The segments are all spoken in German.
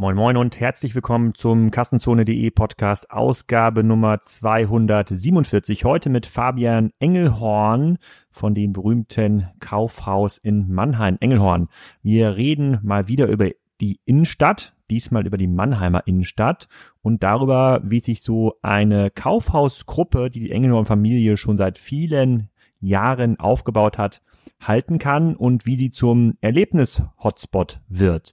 Moin Moin und herzlich willkommen zum Kassenzone.de Podcast Ausgabe Nummer 247. Heute mit Fabian Engelhorn von dem berühmten Kaufhaus in Mannheim. Engelhorn. Wir reden mal wieder über die Innenstadt, diesmal über die Mannheimer Innenstadt und darüber, wie sich so eine Kaufhausgruppe, die die Engelhorn Familie schon seit vielen Jahren aufgebaut hat, halten kann und wie sie zum Erlebnis-Hotspot wird.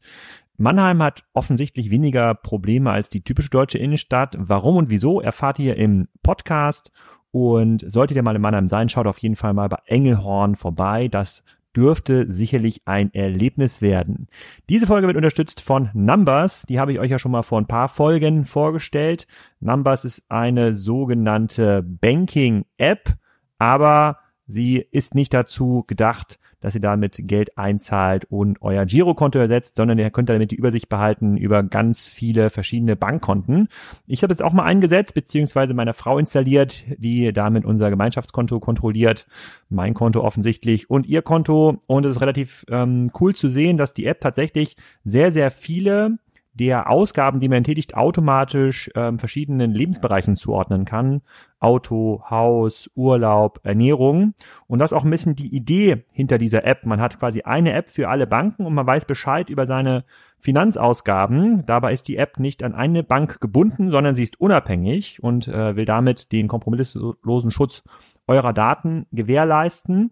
Mannheim hat offensichtlich weniger Probleme als die typische deutsche Innenstadt. Warum und wieso erfahrt ihr im Podcast. Und solltet ihr mal in Mannheim sein, schaut auf jeden Fall mal bei Engelhorn vorbei. Das dürfte sicherlich ein Erlebnis werden. Diese Folge wird unterstützt von Numbers. Die habe ich euch ja schon mal vor ein paar Folgen vorgestellt. Numbers ist eine sogenannte Banking-App, aber sie ist nicht dazu gedacht, dass ihr damit Geld einzahlt und euer Girokonto ersetzt, sondern ihr könnt damit die Übersicht behalten über ganz viele verschiedene Bankkonten. Ich habe es auch mal eingesetzt, beziehungsweise meiner Frau installiert, die damit unser Gemeinschaftskonto kontrolliert, mein Konto offensichtlich und ihr Konto. Und es ist relativ ähm, cool zu sehen, dass die App tatsächlich sehr, sehr viele der Ausgaben, die man tätigt, automatisch ähm, verschiedenen Lebensbereichen zuordnen kann. Auto, Haus, Urlaub, Ernährung. Und das ist auch ein bisschen die Idee hinter dieser App. Man hat quasi eine App für alle Banken und man weiß Bescheid über seine Finanzausgaben. Dabei ist die App nicht an eine Bank gebunden, sondern sie ist unabhängig und äh, will damit den kompromisslosen Schutz eurer Daten gewährleisten.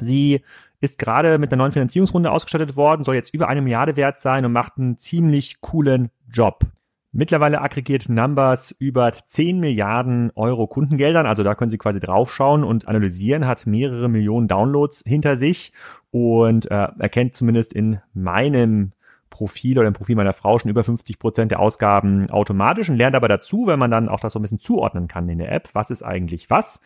Sie ist gerade mit einer neuen Finanzierungsrunde ausgestattet worden, soll jetzt über eine Milliarde wert sein und macht einen ziemlich coolen Job. Mittlerweile aggregiert Numbers über 10 Milliarden Euro Kundengeldern, also da können Sie quasi draufschauen und analysieren, hat mehrere Millionen Downloads hinter sich und äh, erkennt zumindest in meinem Profil oder im Profil meiner Frau schon über 50 Prozent der Ausgaben automatisch und lernt aber dazu, wenn man dann auch das so ein bisschen zuordnen kann in der App, was ist eigentlich was.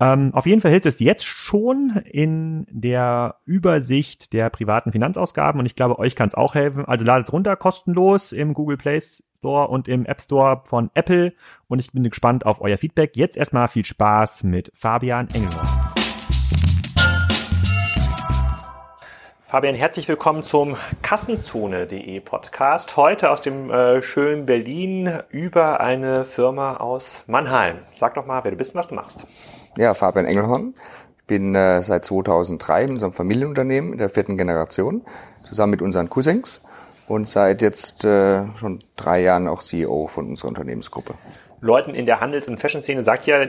Ähm, auf jeden Fall hilft es jetzt schon in der Übersicht der privaten Finanzausgaben und ich glaube, euch kann es auch helfen. Also ladet es runter, kostenlos im Google Play Store und im App Store von Apple und ich bin gespannt auf euer Feedback. Jetzt erstmal viel Spaß mit Fabian Engelmann. Fabian, herzlich willkommen zum Kassenzone.de Podcast. Heute aus dem äh, schönen Berlin über eine Firma aus Mannheim. Sag doch mal, wer du bist und was du machst. Ja, Fabian Engelhorn. Ich bin äh, seit 2003 in unserem Familienunternehmen in der vierten Generation, zusammen mit unseren Cousins und seit jetzt äh, schon drei Jahren auch CEO von unserer Unternehmensgruppe. Leuten in der Handels- und Fashion-Szene sagt ja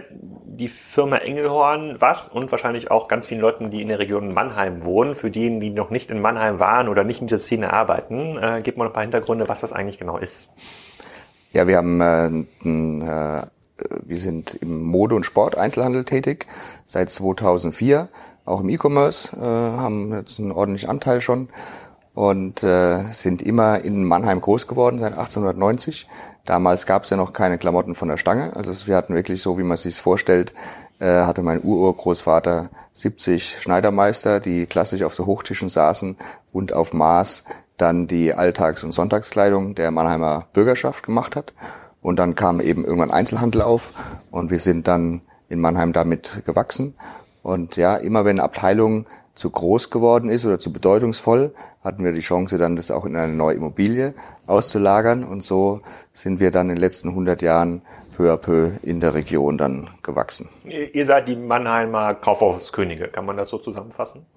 die Firma Engelhorn was und wahrscheinlich auch ganz vielen Leuten, die in der Region Mannheim wohnen. Für diejenigen, die noch nicht in Mannheim waren oder nicht in dieser Szene arbeiten, äh, gibt man ein paar Hintergründe, was das eigentlich genau ist. Ja, wir haben äh, ein, äh, wir sind im Mode- und Sport-Einzelhandel tätig seit 2004, auch im E-Commerce, äh, haben jetzt einen ordentlichen Anteil schon und äh, sind immer in Mannheim groß geworden seit 1890. Damals gab es ja noch keine Klamotten von der Stange. Also wir hatten wirklich so, wie man sich vorstellt, äh, hatte mein Ururgroßvater 70 Schneidermeister, die klassisch auf so Hochtischen saßen und auf Maß dann die Alltags- und Sonntagskleidung der Mannheimer Bürgerschaft gemacht hat. Und dann kam eben irgendwann Einzelhandel auf und wir sind dann in Mannheim damit gewachsen. Und ja, immer wenn Abteilungen zu groß geworden ist oder zu bedeutungsvoll, hatten wir die Chance dann, das auch in eine neue Immobilie auszulagern. Und so sind wir dann in den letzten 100 Jahren peu à peu in der Region dann gewachsen. Ihr seid die Mannheimer Kaufhauskönige, kann man das so zusammenfassen?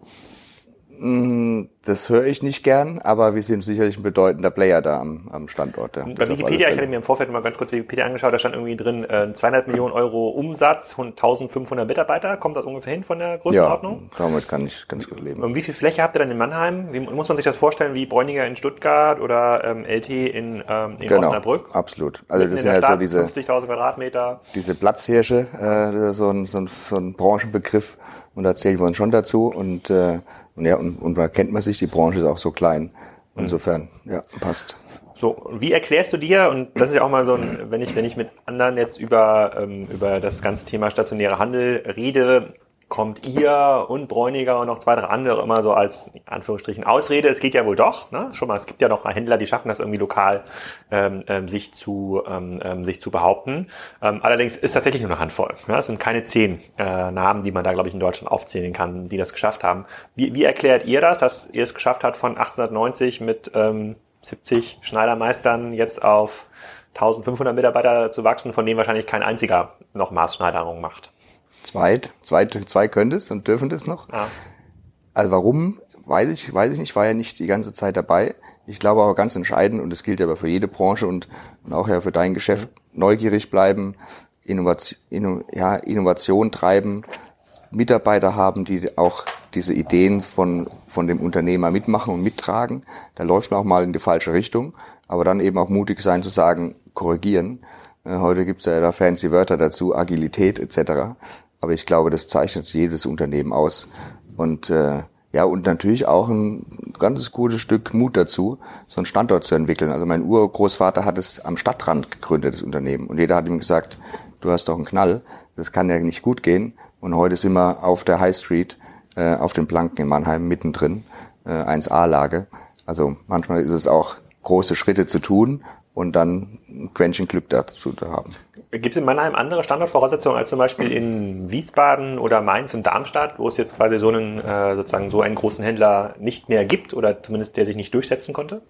Das höre ich nicht gern, aber wir sind sicherlich ein bedeutender Player da am, am Standort. Ja. Bei Wikipedia, ich hatte mir im Vorfeld mal ganz kurz Wikipedia angeschaut, da stand irgendwie drin äh, 200 Millionen Euro Umsatz und 1500 Mitarbeiter. Kommt das ungefähr hin von der Größenordnung? Ja, damit kann ich ganz gut leben. Und wie viel Fläche habt ihr dann in Mannheim? Wie muss man sich das vorstellen, wie Bräuniger in Stuttgart oder ähm, LT in, ähm, in genau, Osnabrück? absolut. Also das sind ja so diese 50.000 Quadratmeter. Diese Platzhirsche, äh, so, ein, so, ein, so ein Branchenbegriff und da zählen wir uns schon dazu und äh, und ja, und, und da kennt man sich, die Branche ist auch so klein. Insofern, ja, passt. So, wie erklärst du dir, und das ist ja auch mal so ein, wenn ich, wenn ich mit anderen jetzt über, ähm, über das ganze Thema stationäre Handel rede, kommt ihr und Bräuniger und noch zwei, drei andere immer so als Anführungsstrichen Ausrede. Es geht ja wohl doch. Ne? Schon mal, es gibt ja noch Händler, die schaffen das irgendwie lokal, ähm, ähm, sich zu ähm, ähm, sich zu behaupten. Ähm, allerdings ist tatsächlich nur eine Handvoll. Ja? Es sind keine zehn äh, Namen, die man da, glaube ich, in Deutschland aufzählen kann, die das geschafft haben. Wie, wie erklärt ihr das, dass ihr es geschafft habt, von 1890 mit ähm, 70 Schneidermeistern jetzt auf 1500 Mitarbeiter zu wachsen, von denen wahrscheinlich kein einziger noch Maßschneiderung macht. Zwei, zwei, zwei können das und dürfen das noch. Ja. Also warum, weiß ich, weiß ich nicht, war ja nicht die ganze Zeit dabei. Ich glaube aber ganz entscheidend, und das gilt aber für jede Branche und, und auch ja für dein Geschäft, neugierig bleiben, Innovation, Inno, ja, Innovation treiben, Mitarbeiter haben, die auch diese Ideen von, von dem Unternehmer mitmachen und mittragen. Da läuft man auch mal in die falsche Richtung, aber dann eben auch mutig sein zu sagen, korrigieren. Äh, heute gibt's ja da fancy Wörter dazu, Agilität etc. Aber ich glaube, das zeichnet jedes Unternehmen aus. Und äh, ja, und natürlich auch ein ganzes gutes Stück Mut dazu, so einen Standort zu entwickeln. Also mein Urgroßvater hat es am Stadtrand gegründet, das Unternehmen. Und jeder hat ihm gesagt, du hast doch einen Knall, das kann ja nicht gut gehen. Und heute sind wir auf der High Street, äh, auf den Planken in Mannheim mittendrin, äh, 1A-Lage. Also manchmal ist es auch große Schritte zu tun und dann ein Quäntchen Glück dazu zu haben. Gibt es in Mannheim andere Standortvoraussetzungen als zum Beispiel in Wiesbaden oder Mainz und Darmstadt, wo es jetzt quasi so einen äh, sozusagen so einen großen Händler nicht mehr gibt oder zumindest der sich nicht durchsetzen konnte?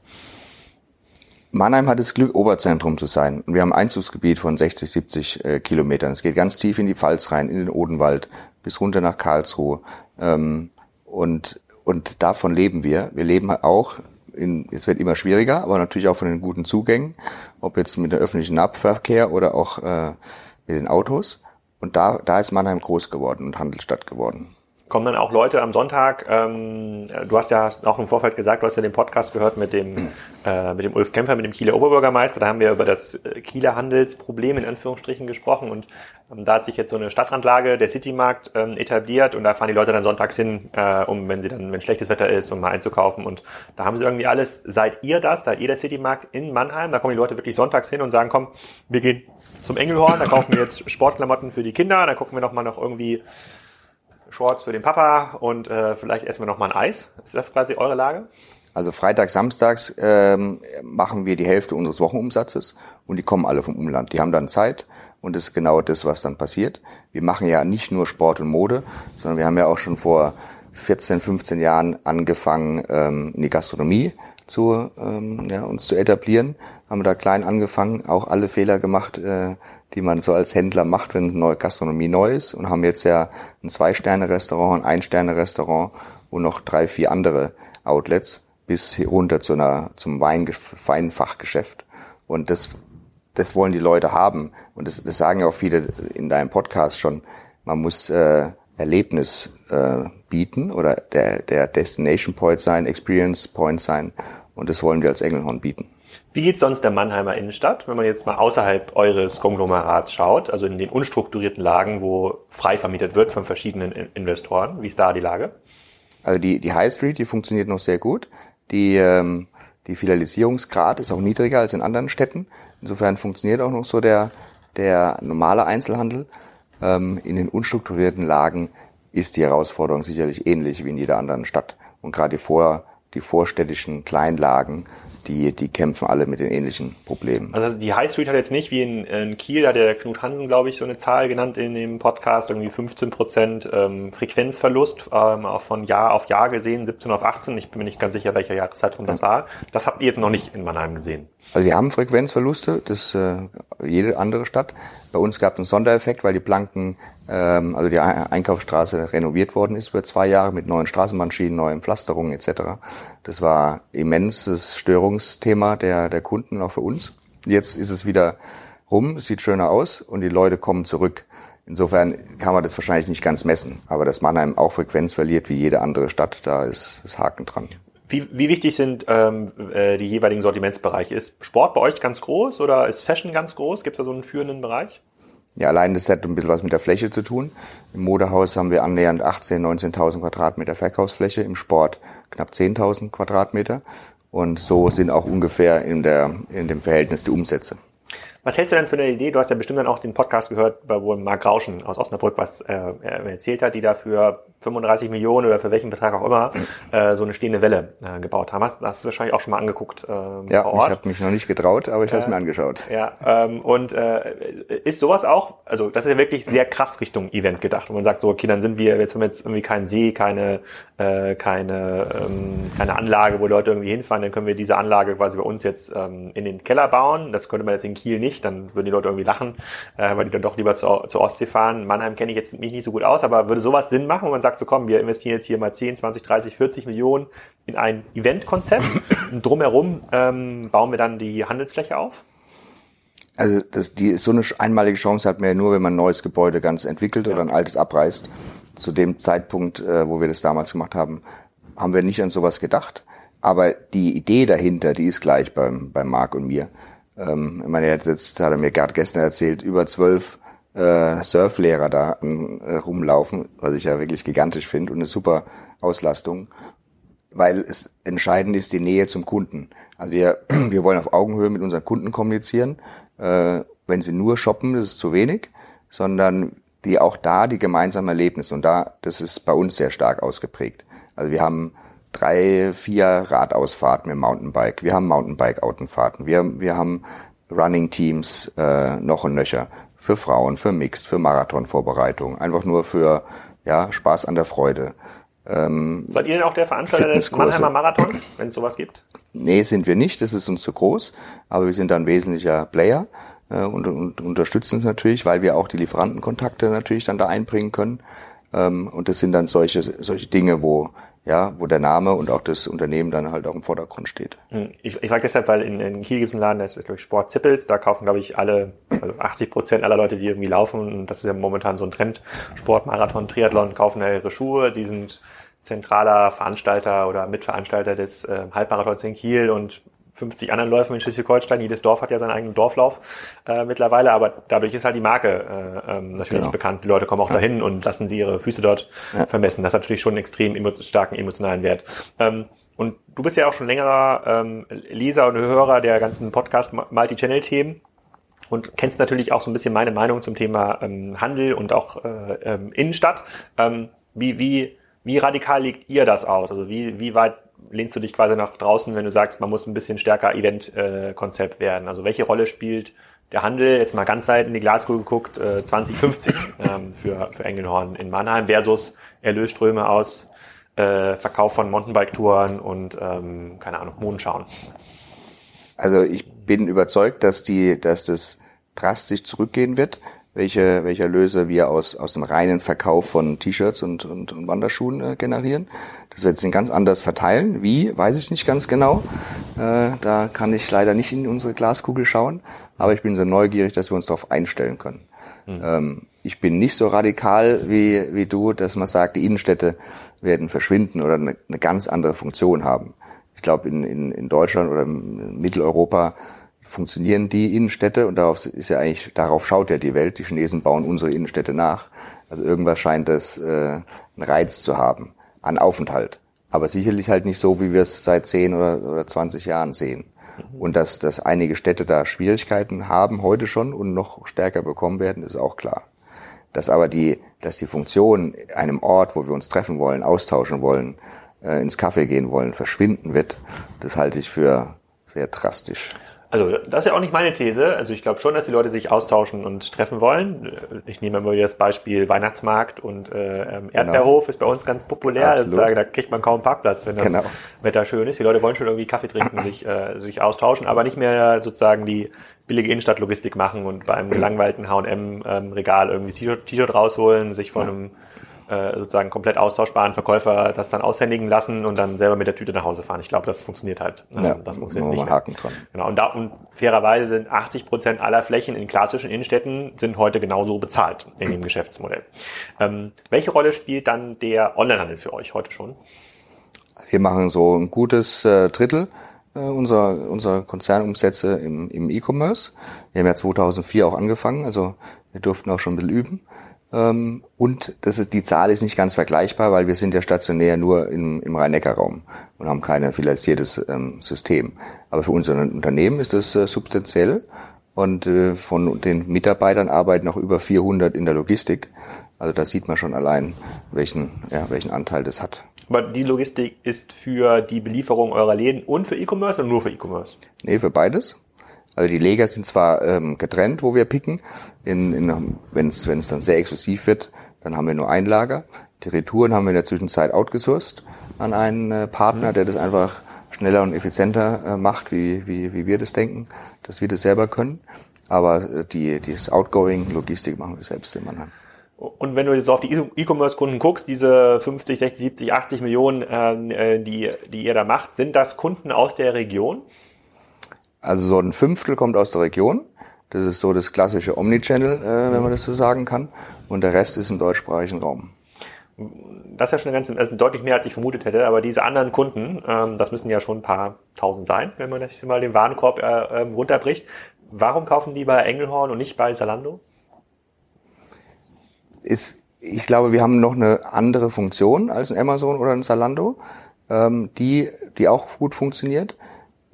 Mannheim hat das Glück, Oberzentrum zu sein. Wir haben ein Einzugsgebiet von 60, 70 äh, Kilometern. Es geht ganz tief in die Pfalz rein, in den Odenwald, bis runter nach Karlsruhe. Ähm, und, und davon leben wir. Wir leben auch in, es wird immer schwieriger, aber natürlich auch von den guten Zugängen, ob jetzt mit dem öffentlichen Nahverkehr oder auch äh, mit den Autos. Und da, da ist Mannheim groß geworden und Handelsstadt geworden kommen dann auch Leute am Sonntag, ähm, du hast ja auch im Vorfeld gesagt, du hast ja den Podcast gehört mit dem, äh, mit dem Ulf Kämpfer, mit dem Kieler Oberbürgermeister, da haben wir über das äh, Kieler Handelsproblem in Anführungsstrichen gesprochen und ähm, da hat sich jetzt so eine Stadtrandlage, der Citymarkt ähm, etabliert und da fahren die Leute dann sonntags hin, äh, um, wenn sie dann, wenn schlechtes Wetter ist, um mal einzukaufen und da haben sie irgendwie alles, seid ihr das, seid ihr der Citymarkt in Mannheim, da kommen die Leute wirklich sonntags hin und sagen, komm, wir gehen zum Engelhorn, da kaufen wir jetzt Sportklamotten für die Kinder, da gucken wir noch mal noch irgendwie Shorts für den Papa und äh, vielleicht essen wir noch mal ein Eis. Ist das quasi eure Lage? Also Freitag, Samstags ähm, machen wir die Hälfte unseres Wochenumsatzes und die kommen alle vom Umland. Die haben dann Zeit und das ist genau das, was dann passiert. Wir machen ja nicht nur Sport und Mode, sondern wir haben ja auch schon vor 14, 15 Jahren angefangen, ähm, in die Gastronomie zu, ähm, ja, uns zu etablieren. Haben da klein angefangen, auch alle Fehler gemacht, äh, die man so als Händler macht, wenn neue Gastronomie neu ist und haben jetzt ja ein Zwei-Sterne-Restaurant, ein Ein-Sterne-Restaurant und noch drei, vier andere Outlets bis runter zu einer, zum Wein, Feinfachgeschäft. Und das, das wollen die Leute haben. Und das, das sagen ja auch viele in deinem Podcast schon. Man muss äh, Erlebnis äh, bieten oder der, der Destination Point sein, Experience Point sein. Und das wollen wir als Engelhorn bieten. Wie geht's sonst der Mannheimer Innenstadt, wenn man jetzt mal außerhalb eures Konglomerats schaut, also in den unstrukturierten Lagen, wo frei vermietet wird von verschiedenen Investoren? Wie ist da die Lage? Also die, die High Street, die funktioniert noch sehr gut. Die, ähm, die Filialisierungsgrad ist auch niedriger als in anderen Städten. Insofern funktioniert auch noch so der, der normale Einzelhandel. Ähm, in den unstrukturierten Lagen ist die Herausforderung sicherlich ähnlich wie in jeder anderen Stadt. Und gerade die, vor, die vorstädtischen Kleinlagen die, die kämpfen alle mit den ähnlichen Problemen. Also die High Street hat jetzt nicht wie in, in Kiel, hat der Knut Hansen, glaube ich, so eine Zahl genannt in dem Podcast, irgendwie 15 Prozent ähm, Frequenzverlust, ähm, auch von Jahr auf Jahr gesehen, 17 auf 18. Ich bin mir nicht ganz sicher, welcher Jahreszeitraum das war. Das habt ihr jetzt noch nicht in Mannheim gesehen. Also wir haben Frequenzverluste, das äh, jede andere Stadt. Bei uns gab es einen Sondereffekt, weil die Planken, ähm, also die Einkaufsstraße renoviert worden ist über zwei Jahre mit neuen Straßenbahnschienen, neuen Pflasterungen etc. Das war immenses Störungsthema der, der Kunden, auch für uns. Jetzt ist es wieder rum, sieht schöner aus und die Leute kommen zurück. Insofern kann man das wahrscheinlich nicht ganz messen, aber dass Mannheim auch Frequenz verliert wie jede andere Stadt, da ist das Haken dran. Wie, wie wichtig sind ähm, äh, die jeweiligen Sortimentsbereiche? Ist Sport bei euch ganz groß oder ist Fashion ganz groß? Gibt es da so einen führenden Bereich? Ja, allein das hat ein bisschen was mit der Fläche zu tun. Im Modehaus haben wir annähernd 18.000, 19.000 Quadratmeter Verkaufsfläche, im Sport knapp 10.000 Quadratmeter. Und so sind auch ungefähr in, der, in dem Verhältnis die Umsätze. Was hältst du denn für eine Idee? Du hast ja bestimmt dann auch den Podcast gehört, wo Marc Rauschen aus Osnabrück was äh, erzählt hat, die da für 35 Millionen oder für welchen Betrag auch immer äh, so eine stehende Welle äh, gebaut haben. Hast, hast du wahrscheinlich auch schon mal angeguckt äh, ja, vor Ort? ich habe mich noch nicht getraut, aber ich habe es mir angeschaut. Ja, ähm, und äh, ist sowas auch, also das ist ja wirklich sehr krass Richtung Event gedacht, wo man sagt so, okay, dann sind wir, jetzt haben wir jetzt irgendwie keinen See, keine, äh, keine, ähm, keine Anlage, wo Leute irgendwie hinfahren, dann können wir diese Anlage quasi bei uns jetzt ähm, in den Keller bauen. Das könnte man jetzt in Kiel nicht, dann würden die Leute irgendwie lachen, äh, weil die dann doch lieber zur, zur Ostsee fahren. Mannheim kenne ich jetzt mich nicht so gut aus, aber würde sowas Sinn machen, wenn man sagt, so komm, wir investieren jetzt hier mal 10, 20, 30, 40 Millionen in ein Eventkonzept und drumherum ähm, bauen wir dann die Handelsfläche auf? Also das, die so eine einmalige Chance hat man ja nur, wenn man ein neues Gebäude ganz entwickelt ja. oder ein altes abreißt. Zu dem Zeitpunkt, äh, wo wir das damals gemacht haben, haben wir nicht an sowas gedacht. Aber die Idee dahinter, die ist gleich beim, beim Marc und mir. Ähm, ich meine, jetzt hat er mir gerade gestern erzählt, über zwölf äh, Surflehrer da äh, rumlaufen, was ich ja wirklich gigantisch finde und eine super Auslastung, weil es entscheidend ist die Nähe zum Kunden. Also wir, wir wollen auf Augenhöhe mit unseren Kunden kommunizieren. Äh, wenn sie nur shoppen, das ist zu wenig, sondern die auch da die gemeinsamen Erlebnisse und da, das ist bei uns sehr stark ausgeprägt. Also wir haben drei, vier Radausfahrten mit Mountainbike. Wir haben Mountainbike-Autenfahrten. Wir, wir haben Running-Teams äh, noch und nöcher. Für Frauen, für Mixed, für Marathonvorbereitung. Einfach nur für ja, Spaß an der Freude. Ähm, Seid ihr denn auch der Veranstalter des Mannheimer Marathons, wenn es sowas gibt? Nee, sind wir nicht. Das ist uns zu groß. Aber wir sind dann wesentlicher Player äh, und, und unterstützen es natürlich, weil wir auch die Lieferantenkontakte natürlich dann da einbringen können. Ähm, und das sind dann solche, solche Dinge, wo ja, wo der Name und auch das Unternehmen dann halt auch im Vordergrund steht. Hm, ich, ich frage deshalb, weil in, in Kiel gibt es einen Laden, das ist glaube ich Sport Zippels, da kaufen glaube ich alle, also 80 Prozent aller Leute, die irgendwie laufen, und das ist ja momentan so ein Trend, Sport, Marathon, Triathlon, kaufen da ihre Schuhe, die sind zentraler Veranstalter oder Mitveranstalter des äh, Halbmarathons in Kiel. Und 50 anderen Läufen in Schleswig-Holstein. Jedes Dorf hat ja seinen eigenen Dorflauf äh, mittlerweile, aber dadurch ist halt die Marke äh, ähm, natürlich genau. bekannt. Die Leute kommen auch ja. dahin und lassen sie ihre Füße dort ja. vermessen. Das hat natürlich schon einen extrem emo starken emotionalen Wert. Ähm, und du bist ja auch schon längerer ähm, Leser und Hörer der ganzen Podcast Multi-Channel-Themen und kennst natürlich auch so ein bisschen meine Meinung zum Thema ähm, Handel und auch äh, ähm, Innenstadt. Ähm, wie, wie, wie radikal legt ihr das aus? Also wie, wie weit lehnst du dich quasi nach draußen, wenn du sagst, man muss ein bisschen stärker Event-Konzept werden? Also welche Rolle spielt der Handel, jetzt mal ganz weit in die Glaskugel geguckt, äh, 2050 ähm, für, für Engelhorn in Mannheim versus Erlösströme aus äh, Verkauf von Mountainbike-Touren und, ähm, keine Ahnung, Mondenschauen? Also ich bin überzeugt, dass die, dass das drastisch zurückgehen wird welche, welche Erlöse wir aus, aus dem reinen Verkauf von T-Shirts und, und, und Wanderschuhen äh, generieren. Das wird sich ganz anders verteilen. Wie, weiß ich nicht ganz genau. Äh, da kann ich leider nicht in unsere Glaskugel schauen. Aber ich bin so neugierig, dass wir uns darauf einstellen können. Mhm. Ähm, ich bin nicht so radikal wie, wie du, dass man sagt, die Innenstädte werden verschwinden oder eine, eine ganz andere Funktion haben. Ich glaube, in, in, in Deutschland oder in Mitteleuropa funktionieren die Innenstädte und darauf ist ja eigentlich, darauf schaut ja die Welt. Die Chinesen bauen unsere Innenstädte nach. Also irgendwas scheint das äh, einen Reiz zu haben an Aufenthalt. Aber sicherlich halt nicht so, wie wir es seit 10 oder, oder 20 Jahren sehen. Und dass, dass einige Städte da Schwierigkeiten haben heute schon und noch stärker bekommen werden, ist auch klar. Dass aber die, dass die Funktion einem Ort, wo wir uns treffen wollen, austauschen wollen, äh, ins Café gehen wollen, verschwinden wird, das halte ich für sehr drastisch. Also das ist ja auch nicht meine These. Also ich glaube schon, dass die Leute sich austauschen und treffen wollen. Ich nehme immer wieder das Beispiel Weihnachtsmarkt und äh, ähm, genau. Erdbeerhof genau. ist bei uns ganz populär. Also sage, da kriegt man kaum Parkplatz, wenn das genau. Wetter schön ist. Die Leute wollen schon irgendwie Kaffee trinken, sich, äh, sich austauschen, aber nicht mehr sozusagen die billige Innenstadtlogistik machen und beim gelangweilten H&M-Regal irgendwie T-Shirt rausholen, sich von einem äh, sozusagen komplett austauschbaren Verkäufer das dann aushändigen lassen und dann selber mit der Tüte nach Hause fahren. Ich glaube, das funktioniert halt. Ähm, ja, das funktioniert nicht. Haken dran. Genau. Und da und fairerweise sind 80 Prozent aller Flächen in klassischen Innenstädten sind heute genauso bezahlt in dem Geschäftsmodell. Ähm, welche Rolle spielt dann der Onlinehandel für euch heute schon? Wir machen so ein gutes äh, Drittel äh, unserer, unserer Konzernumsätze im, im E-Commerce. Wir haben ja 2004 auch angefangen, also wir durften auch schon ein bisschen üben. Ähm, und das ist, die Zahl ist nicht ganz vergleichbar, weil wir sind ja stationär nur im, im Rhein-Neckar-Raum und haben kein finanziertes ähm, System. Aber für unser Unternehmen ist das äh, substanziell Und äh, von den Mitarbeitern arbeiten noch über 400 in der Logistik. Also da sieht man schon allein, welchen, ja, welchen Anteil das hat. Aber die Logistik ist für die Belieferung eurer Läden und für E-Commerce oder nur für E-Commerce? Nee, für beides. Also die Lager sind zwar ähm, getrennt, wo wir picken. In, in, Wenn es dann sehr exklusiv wird, dann haben wir nur ein Lager. Die Retouren haben wir in der Zwischenzeit outgesourced an einen äh, Partner, der das einfach schneller und effizienter äh, macht, wie, wie, wie wir das denken, dass wir das selber können. Aber äh, die, das Outgoing-Logistik machen wir selbst in Mannheim. Und wenn du jetzt auf die E-Commerce-Kunden guckst, diese 50, 60, 70, 80 Millionen, ähm, äh, die, die ihr da macht, sind das Kunden aus der Region? Also so ein Fünftel kommt aus der Region. Das ist so das klassische Omnichannel, äh, wenn man das so sagen kann. Und der Rest ist im deutschsprachigen Raum. Das ist ja schon ganze, also deutlich mehr, als ich vermutet hätte. Aber diese anderen Kunden, ähm, das müssen ja schon ein paar tausend sein, wenn man das mal den Warenkorb äh, ähm, runterbricht. Warum kaufen die bei Engelhorn und nicht bei Salando? Ist, ich glaube, wir haben noch eine andere Funktion als ein Amazon oder ein Salando, ähm, die, die auch gut funktioniert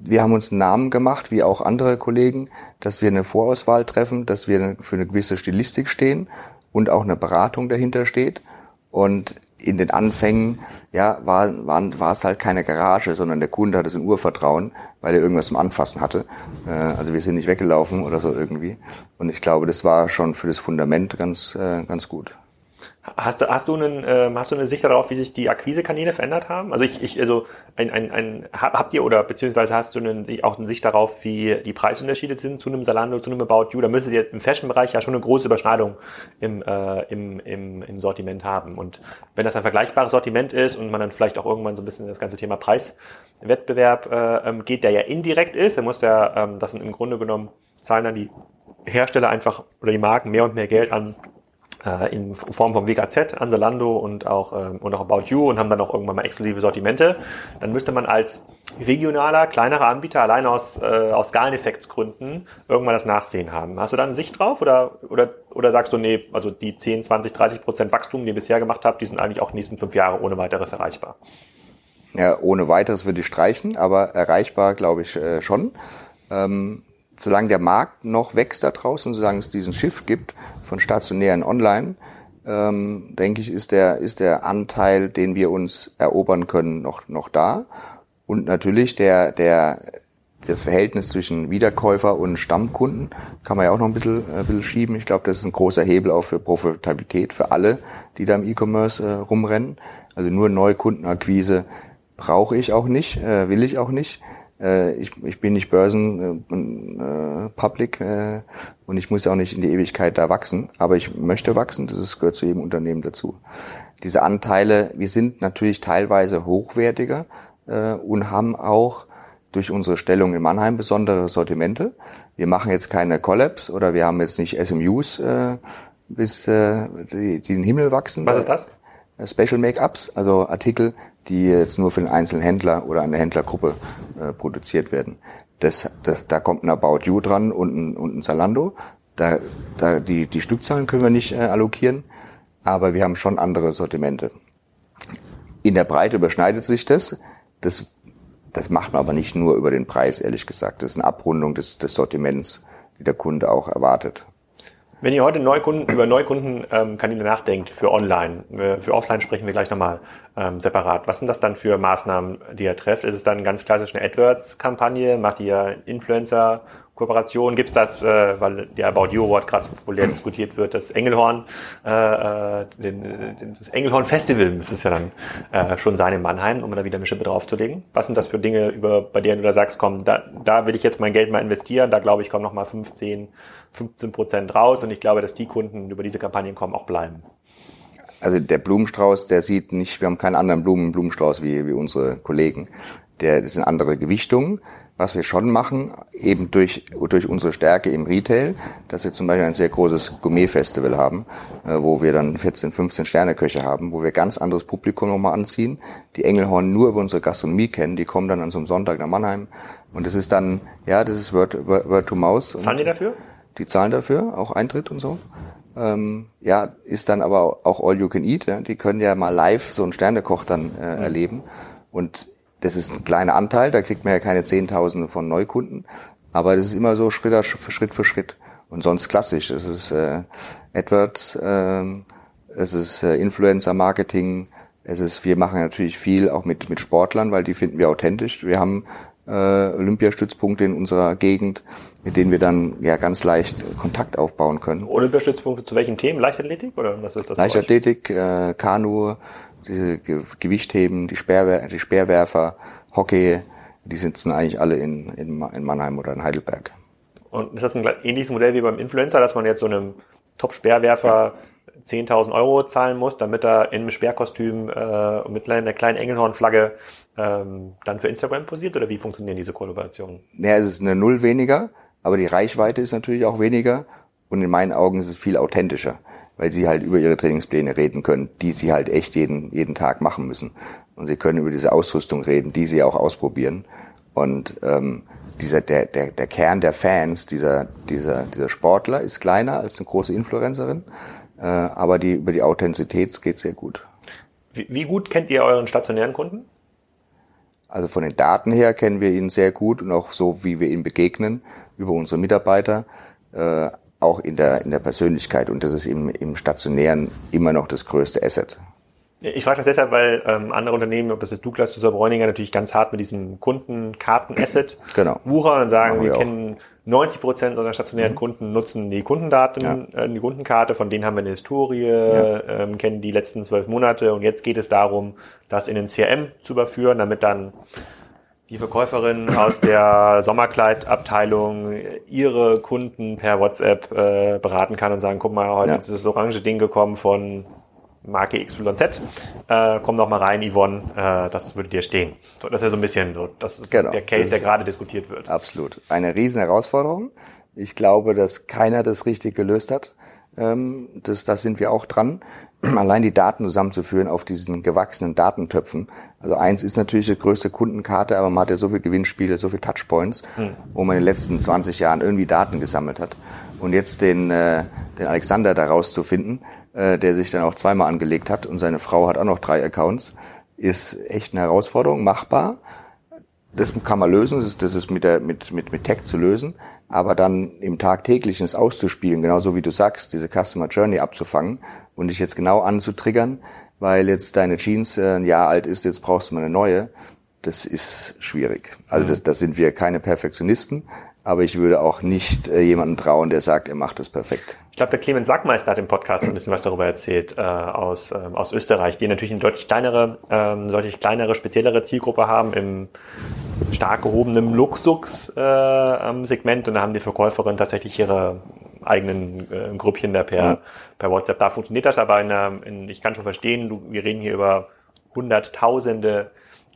wir haben uns einen Namen gemacht, wie auch andere Kollegen, dass wir eine Vorauswahl treffen, dass wir für eine gewisse Stilistik stehen und auch eine Beratung dahinter steht. Und in den Anfängen, ja, war, war, war es halt keine Garage, sondern der Kunde hatte so ein Urvertrauen, weil er irgendwas zum Anfassen hatte. Äh, also wir sind nicht weggelaufen oder so irgendwie. Und ich glaube, das war schon für das Fundament ganz, äh, ganz gut. Hast du, hast du einen, ähm, hast du eine Sicht darauf, wie sich die Akquisekanäle verändert haben? Also ich, ich also ein, ein, ein, habt ihr oder beziehungsweise hast du einen, auch eine Sicht darauf, wie die Preisunterschiede sind zu einem Salando, zu einem About You? Da müsstet ihr im Fashion-Bereich ja schon eine große Überschneidung im, äh, im, im, im Sortiment haben. Und wenn das ein vergleichbares Sortiment ist und man dann vielleicht auch irgendwann so ein bisschen das ganze Thema Preiswettbewerb äh, ähm, geht, der ja indirekt ist, dann muss der, ähm, das sind im Grunde genommen zahlen dann die Hersteller einfach oder die Marken mehr und mehr Geld an äh, in Form von WKZ an Zalando und auch, ähm, und auch About You und haben dann auch irgendwann mal exklusive Sortimente, dann müsste man als regionaler, kleinerer Anbieter allein aus, äh, aus Skaleneffektsgründen irgendwann das Nachsehen haben. Hast du da eine Sicht drauf oder, oder, oder sagst du, nee, also die 10, 20, 30 Prozent Wachstum, die ihr bisher gemacht habt, die sind eigentlich auch die nächsten fünf Jahre ohne weiteres erreichbar? Ja, ohne weiteres würde ich streichen, aber erreichbar glaube ich äh, schon. Ähm, solange der Markt noch wächst da draußen, solange es diesen Shift gibt von stationären online, ähm, denke ich, ist der, ist der Anteil, den wir uns erobern können, noch, noch da. Und natürlich der, der, das Verhältnis zwischen Wiederkäufer und Stammkunden kann man ja auch noch ein bisschen, äh, ein bisschen schieben. Ich glaube, das ist ein großer Hebel auch für Profitabilität für alle, die da im E-Commerce äh, rumrennen. Also nur Neukundenakquise brauche ich auch nicht, äh, will ich auch nicht. Äh, ich, ich bin nicht Börsen äh, Public äh, und ich muss auch nicht in die Ewigkeit da wachsen, aber ich möchte wachsen, das gehört zu jedem Unternehmen dazu. Diese Anteile, wir sind natürlich teilweise hochwertiger äh, und haben auch durch unsere Stellung in Mannheim besondere Sortimente. Wir machen jetzt keine Collabs oder wir haben jetzt nicht SMUs äh, bis äh, die, die den Himmel wachsen. Was ist das? Special Make-ups, also Artikel, die jetzt nur für den einzelnen Händler oder eine Händlergruppe äh, produziert werden. Das, das, da kommt ein About You dran und ein, und ein Zalando. Da, da, die, die Stückzahlen können wir nicht äh, allokieren, aber wir haben schon andere Sortimente. In der Breite überschneidet sich das. Das, das macht man aber nicht nur über den Preis, ehrlich gesagt. Das ist eine Abrundung des, des Sortiments, die der Kunde auch erwartet. Wenn ihr heute Neukunden, über Neukundenkanäle ähm, nachdenkt für Online, äh, für Offline sprechen wir gleich nochmal ähm, separat. Was sind das dann für Maßnahmen, die ihr trefft? Ist es dann ganz klassisch eine AdWords-Kampagne? Macht ihr Influencer? Kooperation gibt es das, äh, weil der About You Award gerade so populär diskutiert wird, das Engelhorn, äh, äh den, das Engelhorn Festival müsste es ja dann äh, schon sein in Mannheim, um da wieder eine Schippe draufzulegen. Was sind das für Dinge, über, bei denen du da sagst, komm, da, da will ich jetzt mein Geld mal investieren, da glaube ich, kommen nochmal 15, 15 Prozent raus und ich glaube, dass die Kunden, über diese Kampagnen kommen, auch bleiben. Also der Blumenstrauß, der sieht nicht, wir haben keinen anderen Blumen, Blumenstrauß wie, wie unsere Kollegen. Der, das sind andere Gewichtungen. Was wir schon machen, eben durch, durch unsere Stärke im Retail, dass wir zum Beispiel ein sehr großes Gourmet-Festival haben, äh, wo wir dann 14, 15 Sterneköche haben, wo wir ganz anderes Publikum nochmal anziehen, die Engelhorn nur über unsere Gastronomie kennen, die kommen dann an so einem Sonntag nach Mannheim und das ist dann, ja, das ist Word, Word, Word to Mouse. Zahlen die dafür? Die zahlen dafür, auch Eintritt und so. Ähm, ja, ist dann aber auch All You Can Eat. Ja? Die können ja mal live so einen Sternekoch dann äh, mhm. erleben. Und das ist ein kleiner Anteil, da kriegt man ja keine Zehntausende von Neukunden. Aber das ist immer so Schritt für Schritt für Schritt. Und sonst klassisch. Es ist äh, AdWords, äh, es ist äh, Influencer-Marketing, es ist, wir machen natürlich viel auch mit, mit Sportlern, weil die finden wir authentisch. Wir haben äh, Olympiastützpunkte in unserer Gegend, mit denen wir dann ja ganz leicht Kontakt aufbauen können. Olympiastützpunkte zu welchen Themen? Leichtathletik oder was ist das? Leichtathletik, äh, Kanu, diese Ge Gewichtheben, die, Speerwer die Speerwerfer, Hockey, die sitzen eigentlich alle in, in, in Mannheim oder in Heidelberg. Und ist das ein ähnliches Modell wie beim Influencer, dass man jetzt so einem Top-Speerwerfer 10.000 Euro zahlen muss, damit er in einem Speerkostüm äh, mit einer kleinen Engelhornflagge ähm, dann für Instagram posiert? Oder wie funktionieren diese Kollaborationen? Ja, es ist eine Null weniger, aber die Reichweite ist natürlich auch weniger. Und in meinen Augen ist es viel authentischer, weil sie halt über ihre Trainingspläne reden können, die sie halt echt jeden, jeden Tag machen müssen. Und sie können über diese Ausrüstung reden, die sie auch ausprobieren. Und ähm, dieser, der, der, der Kern der Fans, dieser, dieser, dieser Sportler ist kleiner als eine große Influencerin, äh, aber die, über die Authentizität geht sehr gut. Wie, wie gut kennt ihr euren stationären Kunden? Also von den Daten her kennen wir ihn sehr gut und auch so, wie wir ihm begegnen, über unsere Mitarbeiter, äh, auch in der, in der Persönlichkeit. Und das ist im, im Stationären immer noch das größte Asset. Ich frage das deshalb, weil ähm, andere Unternehmen, ob das jetzt Douglas oder Bräuninger, natürlich ganz hart mit diesem Kundenkarten-Asset genau. wuchern und sagen, wir, wir kennen 90 Prozent unserer stationären mhm. Kunden nutzen die Kundendaten, ja. äh, die Kundenkarte, von denen haben wir eine Historie, ja. ähm, kennen die letzten zwölf Monate und jetzt geht es darum, das in den CRM zu überführen, damit dann die Verkäuferin aus der Sommerkleidabteilung ihre Kunden per WhatsApp äh, beraten kann und sagen, guck mal, heute ja. ist das orange Ding gekommen von Marke XYZ, äh, komm doch mal rein, Yvonne, äh, das würde dir stehen. So, das ist ja so ein bisschen so, das ist genau, der Case, der gerade diskutiert wird. Absolut. Eine riesen Herausforderung. Ich glaube, dass keiner das richtig gelöst hat. Ähm, das, das sind wir auch dran. Allein die Daten zusammenzuführen auf diesen gewachsenen Datentöpfen. Also eins ist natürlich die größte Kundenkarte, aber man hat ja so viele Gewinnspiele, so viele Touchpoints, hm. wo man in den letzten 20 Jahren irgendwie Daten gesammelt hat. Und jetzt den, äh, den Alexander da rauszufinden, äh, der sich dann auch zweimal angelegt hat und seine Frau hat auch noch drei Accounts, ist echt eine Herausforderung, machbar. Das kann man lösen, das ist, das ist mit, der, mit, mit, mit Tech zu lösen, aber dann im Tagtäglichen es auszuspielen, genauso wie du sagst, diese Customer Journey abzufangen und dich jetzt genau anzutriggern, weil jetzt deine Jeans äh, ein Jahr alt ist, jetzt brauchst du mal eine neue, das ist schwierig. Also mhm. das, das sind wir keine Perfektionisten, aber ich würde auch nicht äh, jemanden trauen, der sagt, er macht das perfekt. Ich glaube, der Clemens Sackmeister hat im Podcast ein bisschen was darüber erzählt äh, aus, ähm, aus Österreich, die natürlich eine deutlich kleinere, eine deutlich kleinere, speziellere Zielgruppe haben im stark gehobenen Luxus-Segment äh, und da haben die Verkäuferinnen tatsächlich ihre eigenen äh, Grüppchen da per, ja. per WhatsApp. Da funktioniert das, aber in, in, ich kann schon verstehen, du, wir reden hier über Hunderttausende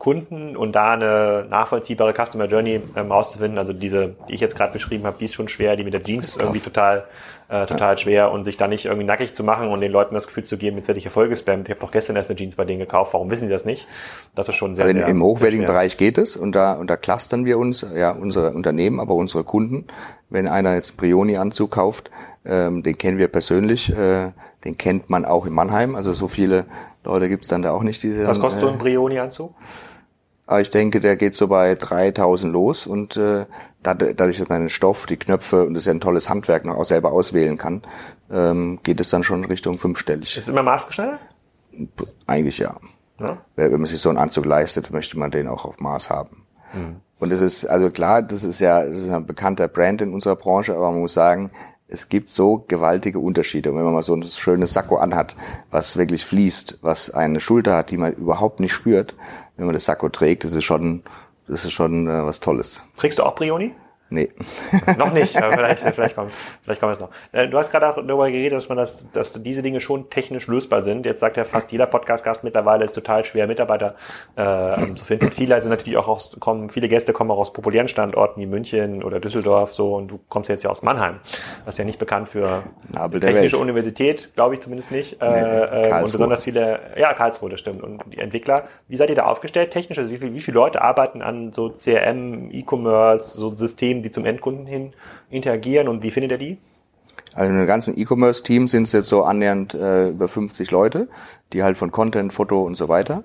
Kunden und da eine nachvollziehbare Customer Journey ähm, rauszufinden. Also diese, die ich jetzt gerade beschrieben habe, die ist schon schwer, die mit der Jeans ist, ist irgendwie total, äh, total ja. schwer und sich da nicht irgendwie nackig zu machen und den Leuten das Gefühl zu geben, jetzt werde ich Erfolge spammt. Ich habe doch gestern erst eine Jeans bei denen gekauft, warum wissen die das nicht? Das ist schon sehr, also sehr Im hochwertigen Bereich geht es und da, und da clustern wir uns, ja, unsere Unternehmen, aber unsere Kunden. Wenn einer jetzt Brioni-Anzug kauft, ähm, den kennen wir persönlich, äh, den kennt man auch in Mannheim, also so viele Leute gibt's dann da auch nicht. Diese Was kostet äh, so ein Brioni-Anzug? Ah, ich denke, der geht so bei 3000 los und äh, dadurch, dass man den Stoff, die Knöpfe und das ist ja ein tolles Handwerk noch auch selber auswählen kann, ähm, geht es dann schon Richtung fünfstellig. Ist immer maßgeschneidert? Eigentlich ja. ja. Wenn man sich so einen Anzug leistet, möchte man den auch auf Maß haben. Mhm. Und es ist, also klar, das ist ja das ist ein bekannter Brand in unserer Branche, aber man muss sagen, es gibt so gewaltige Unterschiede. Und wenn man mal so ein schönes Sakko anhat, was wirklich fließt, was eine Schulter hat, die man überhaupt nicht spürt, wenn man das Sakko trägt, das ist schon, das ist schon äh, was Tolles. Trägst du auch Brioni? Nee. noch nicht, aber vielleicht, vielleicht kommt, vielleicht kommt es noch. Äh, du hast gerade auch darüber geredet, dass man das, dass diese Dinge schon technisch lösbar sind. Jetzt sagt ja fast jeder Podcast-Gast mittlerweile, ist total schwer, Mitarbeiter äh, zu finden. Viele sind natürlich auch aus, kommen, viele Gäste kommen auch aus populären Standorten wie München oder Düsseldorf, so, und du kommst jetzt ja aus Mannheim. Das ist ja nicht bekannt für Nabel technische Universität, glaube ich zumindest nicht. Nee, äh, äh, und besonders viele, ja, Karlsruhe, das stimmt. Und die Entwickler, wie seid ihr da aufgestellt technisch? Also wie, viel, wie viele Leute arbeiten an so CRM, E-Commerce, so Systemen, die zum Endkunden hin interagieren und wie findet ihr die? Also in dem ganzen E-Commerce-Team sind es jetzt so annähernd äh, über 50 Leute, die halt von Content, Foto und so weiter.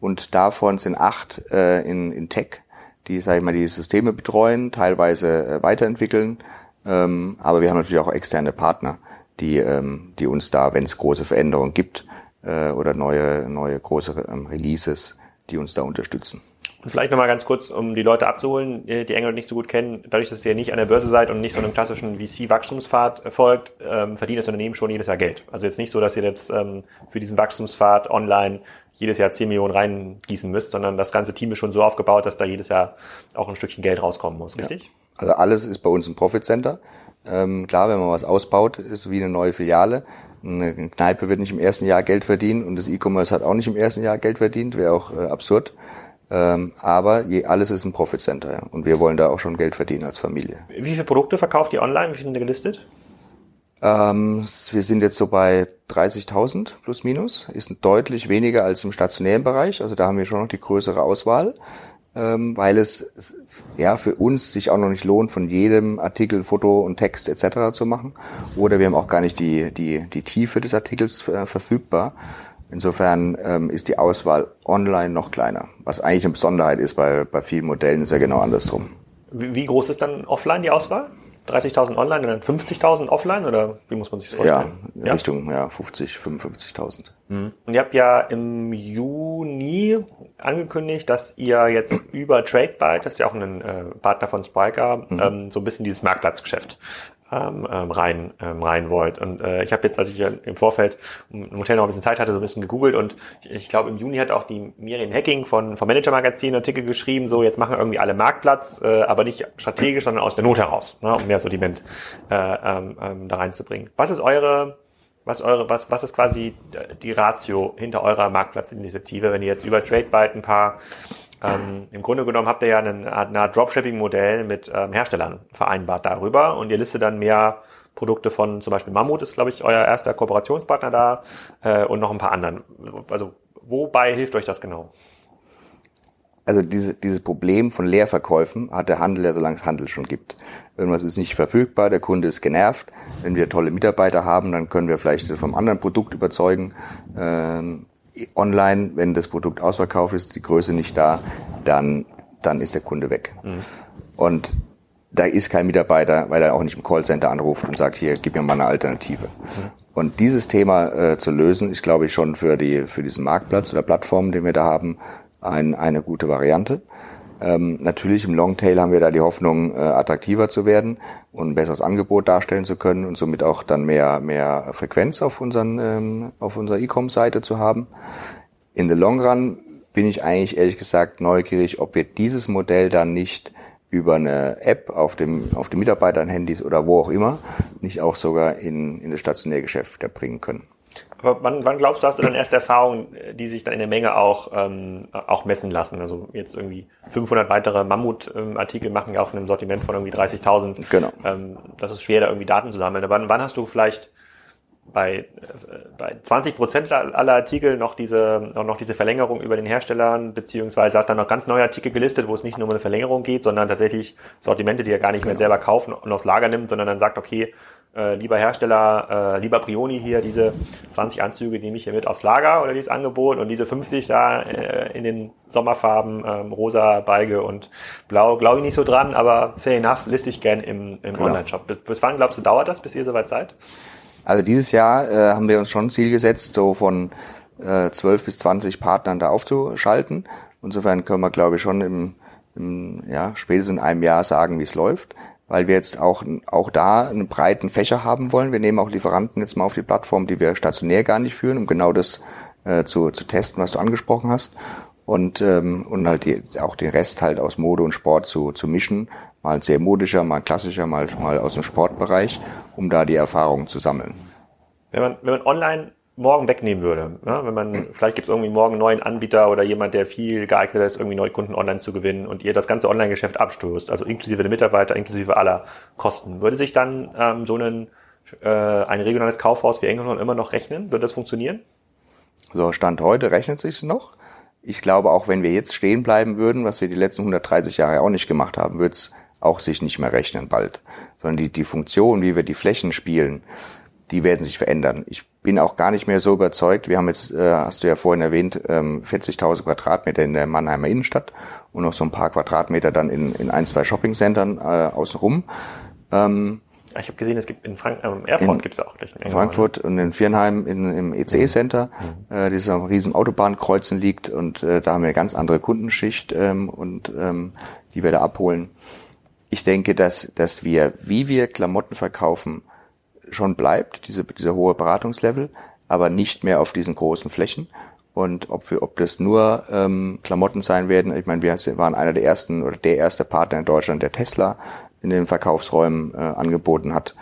Und davon sind acht äh, in, in Tech, die, sag ich mal, die Systeme betreuen, teilweise äh, weiterentwickeln. Ähm, aber wir haben natürlich auch externe Partner, die, ähm, die uns da, wenn es große Veränderungen gibt äh, oder neue, neue große ähm, Releases, die uns da unterstützen. Und vielleicht nochmal ganz kurz, um die Leute abzuholen, äh, die England nicht so gut kennen, dadurch, dass ihr nicht an der Börse seid und nicht so einem klassischen VC-Wachstumspfad folgt, ähm, verdient das Unternehmen schon jedes Jahr Geld. Also jetzt nicht so, dass ihr jetzt ähm, für diesen Wachstumspfad online jedes Jahr 10 Millionen reingießen müsst, sondern das ganze Team ist schon so aufgebaut, dass da jedes Jahr auch ein Stückchen Geld rauskommen muss, richtig? Ja. Also alles ist bei uns ein Profit Center. Ähm, klar, wenn man was ausbaut, ist wie eine neue Filiale. Eine Kneipe wird nicht im ersten Jahr Geld verdienen und das E-Commerce hat auch nicht im ersten Jahr Geld verdient, wäre auch äh, absurd. Ähm, aber je, alles ist ein Profit Center ja. und wir wollen da auch schon Geld verdienen als Familie. Wie viele Produkte verkauft ihr online? Wie viele sind da gelistet? Ähm, wir sind jetzt so bei 30.000 plus minus, ist deutlich weniger als im stationären Bereich. Also da haben wir schon noch die größere Auswahl, ähm, weil es ja für uns sich auch noch nicht lohnt, von jedem Artikel Foto und Text etc. zu machen. Oder wir haben auch gar nicht die die die Tiefe des Artikels äh, verfügbar. Insofern ähm, ist die Auswahl online noch kleiner, was eigentlich eine Besonderheit ist, weil bei vielen Modellen ist ja genau andersrum. Wie, wie groß ist dann offline die Auswahl? 30.000 online und dann 50.000 offline oder wie muss man sich das vorstellen? Ja, ja? Richtung ja, 50, 55.000. Mhm. Und ihr habt ja im Juni angekündigt, dass ihr jetzt über TradeByte, das ist ja auch ein äh, Partner von Spiker, mhm. ähm, so ein bisschen dieses Marktplatzgeschäft ähm, ähm, rein, ähm, rein wollt. Und äh, ich habe jetzt, als ich im Vorfeld im Hotel noch ein bisschen Zeit hatte, so ein bisschen gegoogelt und ich, ich glaube im Juni hat auch die Miriam Hacking von vom Manager Magazin einen Artikel geschrieben, so jetzt machen irgendwie alle Marktplatz, äh, aber nicht strategisch, sondern aus der Not heraus, ne, um mehr Sortiment äh, ähm, ähm, da reinzubringen. Was ist eure was eure, was, was ist quasi die Ratio hinter eurer Marktplatzinitiative, wenn ihr jetzt über TradeByte ein paar ähm, Im Grunde genommen habt ihr ja eine Art, eine Art Dropshipping-Modell mit ähm, Herstellern vereinbart darüber und ihr listet dann mehr Produkte von zum Beispiel Mammut ist, glaube ich, euer erster Kooperationspartner da äh, und noch ein paar anderen. Also wobei hilft euch das genau? Also diese, dieses Problem von Leerverkäufen hat der Handel ja, solange es Handel schon gibt. Irgendwas ist nicht verfügbar, der Kunde ist genervt. Wenn wir tolle Mitarbeiter haben, dann können wir vielleicht vom anderen Produkt überzeugen. Ähm, online, wenn das Produkt ausverkauft ist, die Größe nicht da, dann, dann ist der Kunde weg. Mhm. Und da ist kein Mitarbeiter, weil er auch nicht im Callcenter anruft und sagt, hier, gib mir mal eine Alternative. Mhm. Und dieses Thema äh, zu lösen, ist, glaube ich, schon für, die, für diesen Marktplatz oder Plattform, den wir da haben, ein, eine gute Variante. Ähm, natürlich im Longtail haben wir da die Hoffnung, äh, attraktiver zu werden und ein besseres Angebot darstellen zu können und somit auch dann mehr, mehr Frequenz auf, unseren, ähm, auf unserer E-Com-Seite zu haben. In the long run bin ich eigentlich ehrlich gesagt neugierig, ob wir dieses Modell dann nicht über eine App auf dem, auf den Mitarbeitern, Handys oder wo auch immer, nicht auch sogar in, in das Stationärgeschäft wieder bringen können. Aber wann, wann glaubst du, hast du dann erste Erfahrungen, die sich dann in der Menge auch, ähm, auch messen lassen? Also jetzt irgendwie 500 weitere Mammut-Artikel machen ja auf einem Sortiment von irgendwie 30.000. Genau. Ähm, das ist schwer, da irgendwie Daten zu sammeln. Aber wann, wann hast du vielleicht bei, bei 20 Prozent aller Artikel noch diese, noch diese Verlängerung über den Herstellern, beziehungsweise hast dann noch ganz neue Artikel gelistet, wo es nicht nur um eine Verlängerung geht, sondern tatsächlich Sortimente, die er gar nicht genau. mehr selber kaufen und aufs Lager nimmt, sondern dann sagt, okay, äh, lieber Hersteller, äh, lieber Prioni hier, diese 20 Anzüge nehme ich hier mit aufs Lager oder dieses Angebot und diese 50 da äh, in den Sommerfarben ähm, rosa, beige und blau, glaube ich nicht so dran, aber fair enough, liste ich gern im, im genau. Online-Shop. Bis, bis wann glaubst du, dauert das, bis ihr soweit seid? Also dieses Jahr äh, haben wir uns schon ein Ziel gesetzt, so von äh, 12 bis 20 Partnern da aufzuschalten. Insofern können wir, glaube ich, schon im, im ja, spätestens in einem Jahr sagen, wie es läuft weil wir jetzt auch, auch da einen breiten Fächer haben wollen. Wir nehmen auch Lieferanten jetzt mal auf die Plattform, die wir stationär gar nicht führen, um genau das äh, zu, zu testen, was du angesprochen hast. Und, ähm, und halt die, auch den Rest halt aus Mode und Sport zu, zu mischen. Mal sehr modischer, mal klassischer, mal, mal aus dem Sportbereich, um da die Erfahrungen zu sammeln. Wenn man, wenn man online morgen wegnehmen würde. Ja, wenn man, vielleicht gibt es irgendwie morgen einen neuen Anbieter oder jemand, der viel geeigneter ist, irgendwie neue Kunden online zu gewinnen und ihr das ganze Online-Geschäft abstoßt, also inklusive der Mitarbeiter, inklusive aller Kosten. Würde sich dann ähm, so ein, äh, ein regionales Kaufhaus wie Engelhorn immer noch rechnen? Würde das funktionieren? So, Stand heute rechnet sich noch. Ich glaube, auch wenn wir jetzt stehen bleiben würden, was wir die letzten 130 Jahre auch nicht gemacht haben, wird es auch sich nicht mehr rechnen bald. Sondern die, die Funktion, wie wir die Flächen spielen, die werden sich verändern. Ich bin auch gar nicht mehr so überzeugt. Wir haben jetzt, äh, hast du ja vorhin erwähnt, ähm, 40.000 Quadratmeter in der Mannheimer Innenstadt und noch so ein paar Quadratmeter dann in, in ein, zwei Shoppingcentern äh, außenrum. Ähm, ich habe gesehen, es gibt in Frank ähm, Airport gibt es auch gleich. In Frankfurt und in Viernheim in, im EC-Center, mhm. äh, dieser riesen Autobahnkreuzen liegt und äh, da haben wir eine ganz andere Kundenschicht ähm, und ähm, die wir da abholen. Ich denke, dass, dass wir, wie wir Klamotten verkaufen, schon bleibt, diese, dieser hohe Beratungslevel, aber nicht mehr auf diesen großen Flächen. Und ob wir, ob das nur ähm, Klamotten sein werden, ich meine, wir waren einer der ersten oder der erste Partner in Deutschland, der Tesla in den Verkaufsräumen äh, angeboten hat.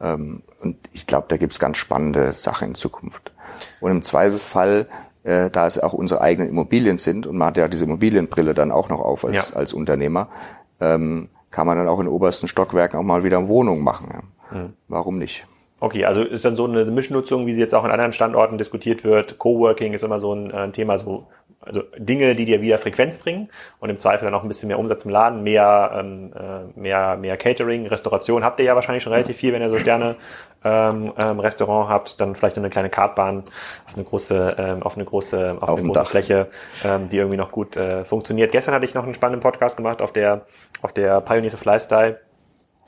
Ähm, und ich glaube, da gibt's ganz spannende Sachen in Zukunft. Und im Zweifelsfall, äh, da es auch unsere eigenen Immobilien sind und man hat ja diese Immobilienbrille dann auch noch auf als, ja. als Unternehmer, ähm, kann man dann auch in obersten Stockwerken auch mal wieder Wohnungen machen. Ja. Mhm. Warum nicht? Okay, also ist dann so eine Mischnutzung, wie sie jetzt auch in anderen Standorten diskutiert wird. Coworking ist immer so ein, ein Thema, so also Dinge, die dir wieder Frequenz bringen und im Zweifel dann auch ein bisschen mehr Umsatz im Laden, mehr, ähm, äh, mehr, mehr Catering, Restauration habt ihr ja wahrscheinlich schon relativ viel, wenn ihr so Sterne ähm, ähm, Restaurant habt, dann vielleicht noch eine kleine Kartbahn auf eine große, ähm, auf eine große, auf, auf eine große Dach. Fläche, ähm, die irgendwie noch gut äh, funktioniert. Gestern hatte ich noch einen spannenden Podcast gemacht auf der, auf der Pioneers of Lifestyle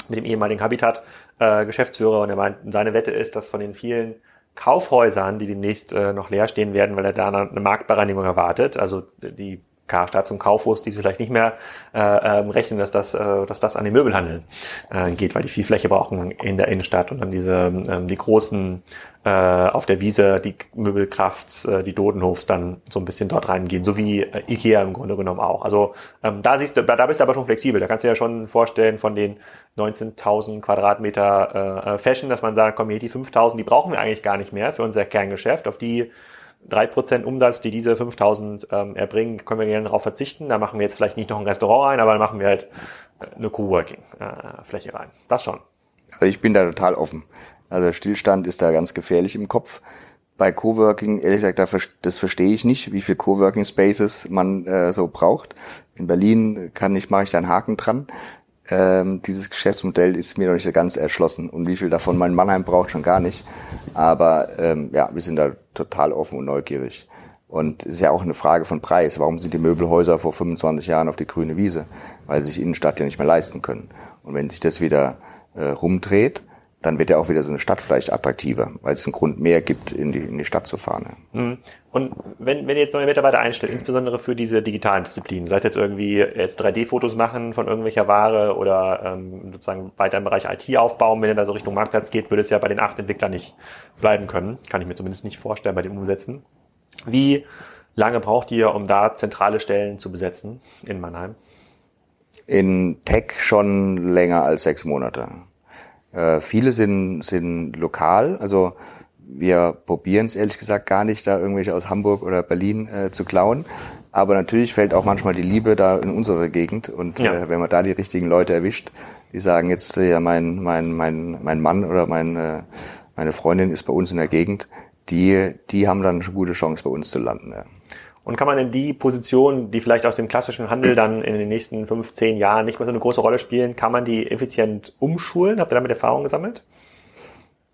mit dem ehemaligen Habitat äh, Geschäftsführer und er meint, seine Wette ist, dass von den vielen Kaufhäusern, die demnächst äh, noch leer stehen werden, weil er da eine Marktbereinigung erwartet, also die Karstadt zum Kaufhaus, die vielleicht nicht mehr äh, ähm, rechnen, dass das, äh, dass das an den Möbelhandel äh, geht, weil die viel Fläche brauchen in der Innenstadt und dann diese ähm, die großen äh, auf der Wiese, die Möbelkrafts, äh, die Dodenhofs dann so ein bisschen dort reingehen, so wie äh, Ikea im Grunde genommen auch. Also ähm, da siehst du, da bist du aber schon flexibel. Da kannst du ja schon vorstellen von den 19.000 Quadratmeter äh, Fashion, dass man sagt, komm hier die 5.000, die brauchen wir eigentlich gar nicht mehr für unser Kerngeschäft. Auf die drei Prozent Umsatz, die diese 5000 ähm, erbringen, können wir gerne darauf verzichten. Da machen wir jetzt vielleicht nicht noch ein Restaurant rein, aber dann machen wir halt äh, eine Coworking-Fläche äh, rein. Das schon. Also ich bin da total offen. Also Stillstand ist da ganz gefährlich im Kopf. Bei Coworking, ehrlich gesagt, das verstehe ich nicht, wie viel Coworking Spaces man äh, so braucht. In Berlin kann ich, mache ich da einen Haken dran. Ähm, dieses Geschäftsmodell ist mir noch nicht ganz erschlossen. Und wie viel davon mein Mannheim braucht, schon gar nicht. Aber ähm, ja, wir sind da total offen und neugierig. Und es ist ja auch eine Frage von Preis. Warum sind die Möbelhäuser vor 25 Jahren auf die grüne Wiese? Weil sie sich Innenstadt ja nicht mehr leisten können. Und wenn sich das wieder äh, rumdreht, dann wird ja auch wieder so eine Stadt vielleicht attraktiver, weil es einen Grund mehr gibt, in die, in die Stadt zu fahren. Mhm. Und wenn, wenn ihr jetzt neue Mitarbeiter einstellt, insbesondere für diese digitalen Disziplinen, sei es jetzt irgendwie jetzt 3D-Fotos machen von irgendwelcher Ware oder ähm, sozusagen weiter im Bereich IT aufbauen, wenn ihr da so Richtung Marktplatz geht, würde es ja bei den acht Entwicklern nicht bleiben können. Kann ich mir zumindest nicht vorstellen bei dem Umsetzen. Wie lange braucht ihr, um da zentrale Stellen zu besetzen in Mannheim? In Tech schon länger als sechs Monate. Äh, viele sind, sind lokal, also wir probieren es ehrlich gesagt gar nicht, da irgendwelche aus Hamburg oder Berlin äh, zu klauen. Aber natürlich fällt auch manchmal die Liebe da in unsere Gegend. Und ja. äh, wenn man da die richtigen Leute erwischt, die sagen, jetzt ja mein, mein, mein, mein Mann oder mein, äh, meine Freundin ist bei uns in der Gegend, die, die haben dann eine gute Chance, bei uns zu landen. Ja. Und kann man in die Position, die vielleicht aus dem klassischen Handel dann in den nächsten fünf, zehn Jahren nicht mehr so eine große Rolle spielen, kann man die effizient umschulen? Habt ihr damit Erfahrung gesammelt?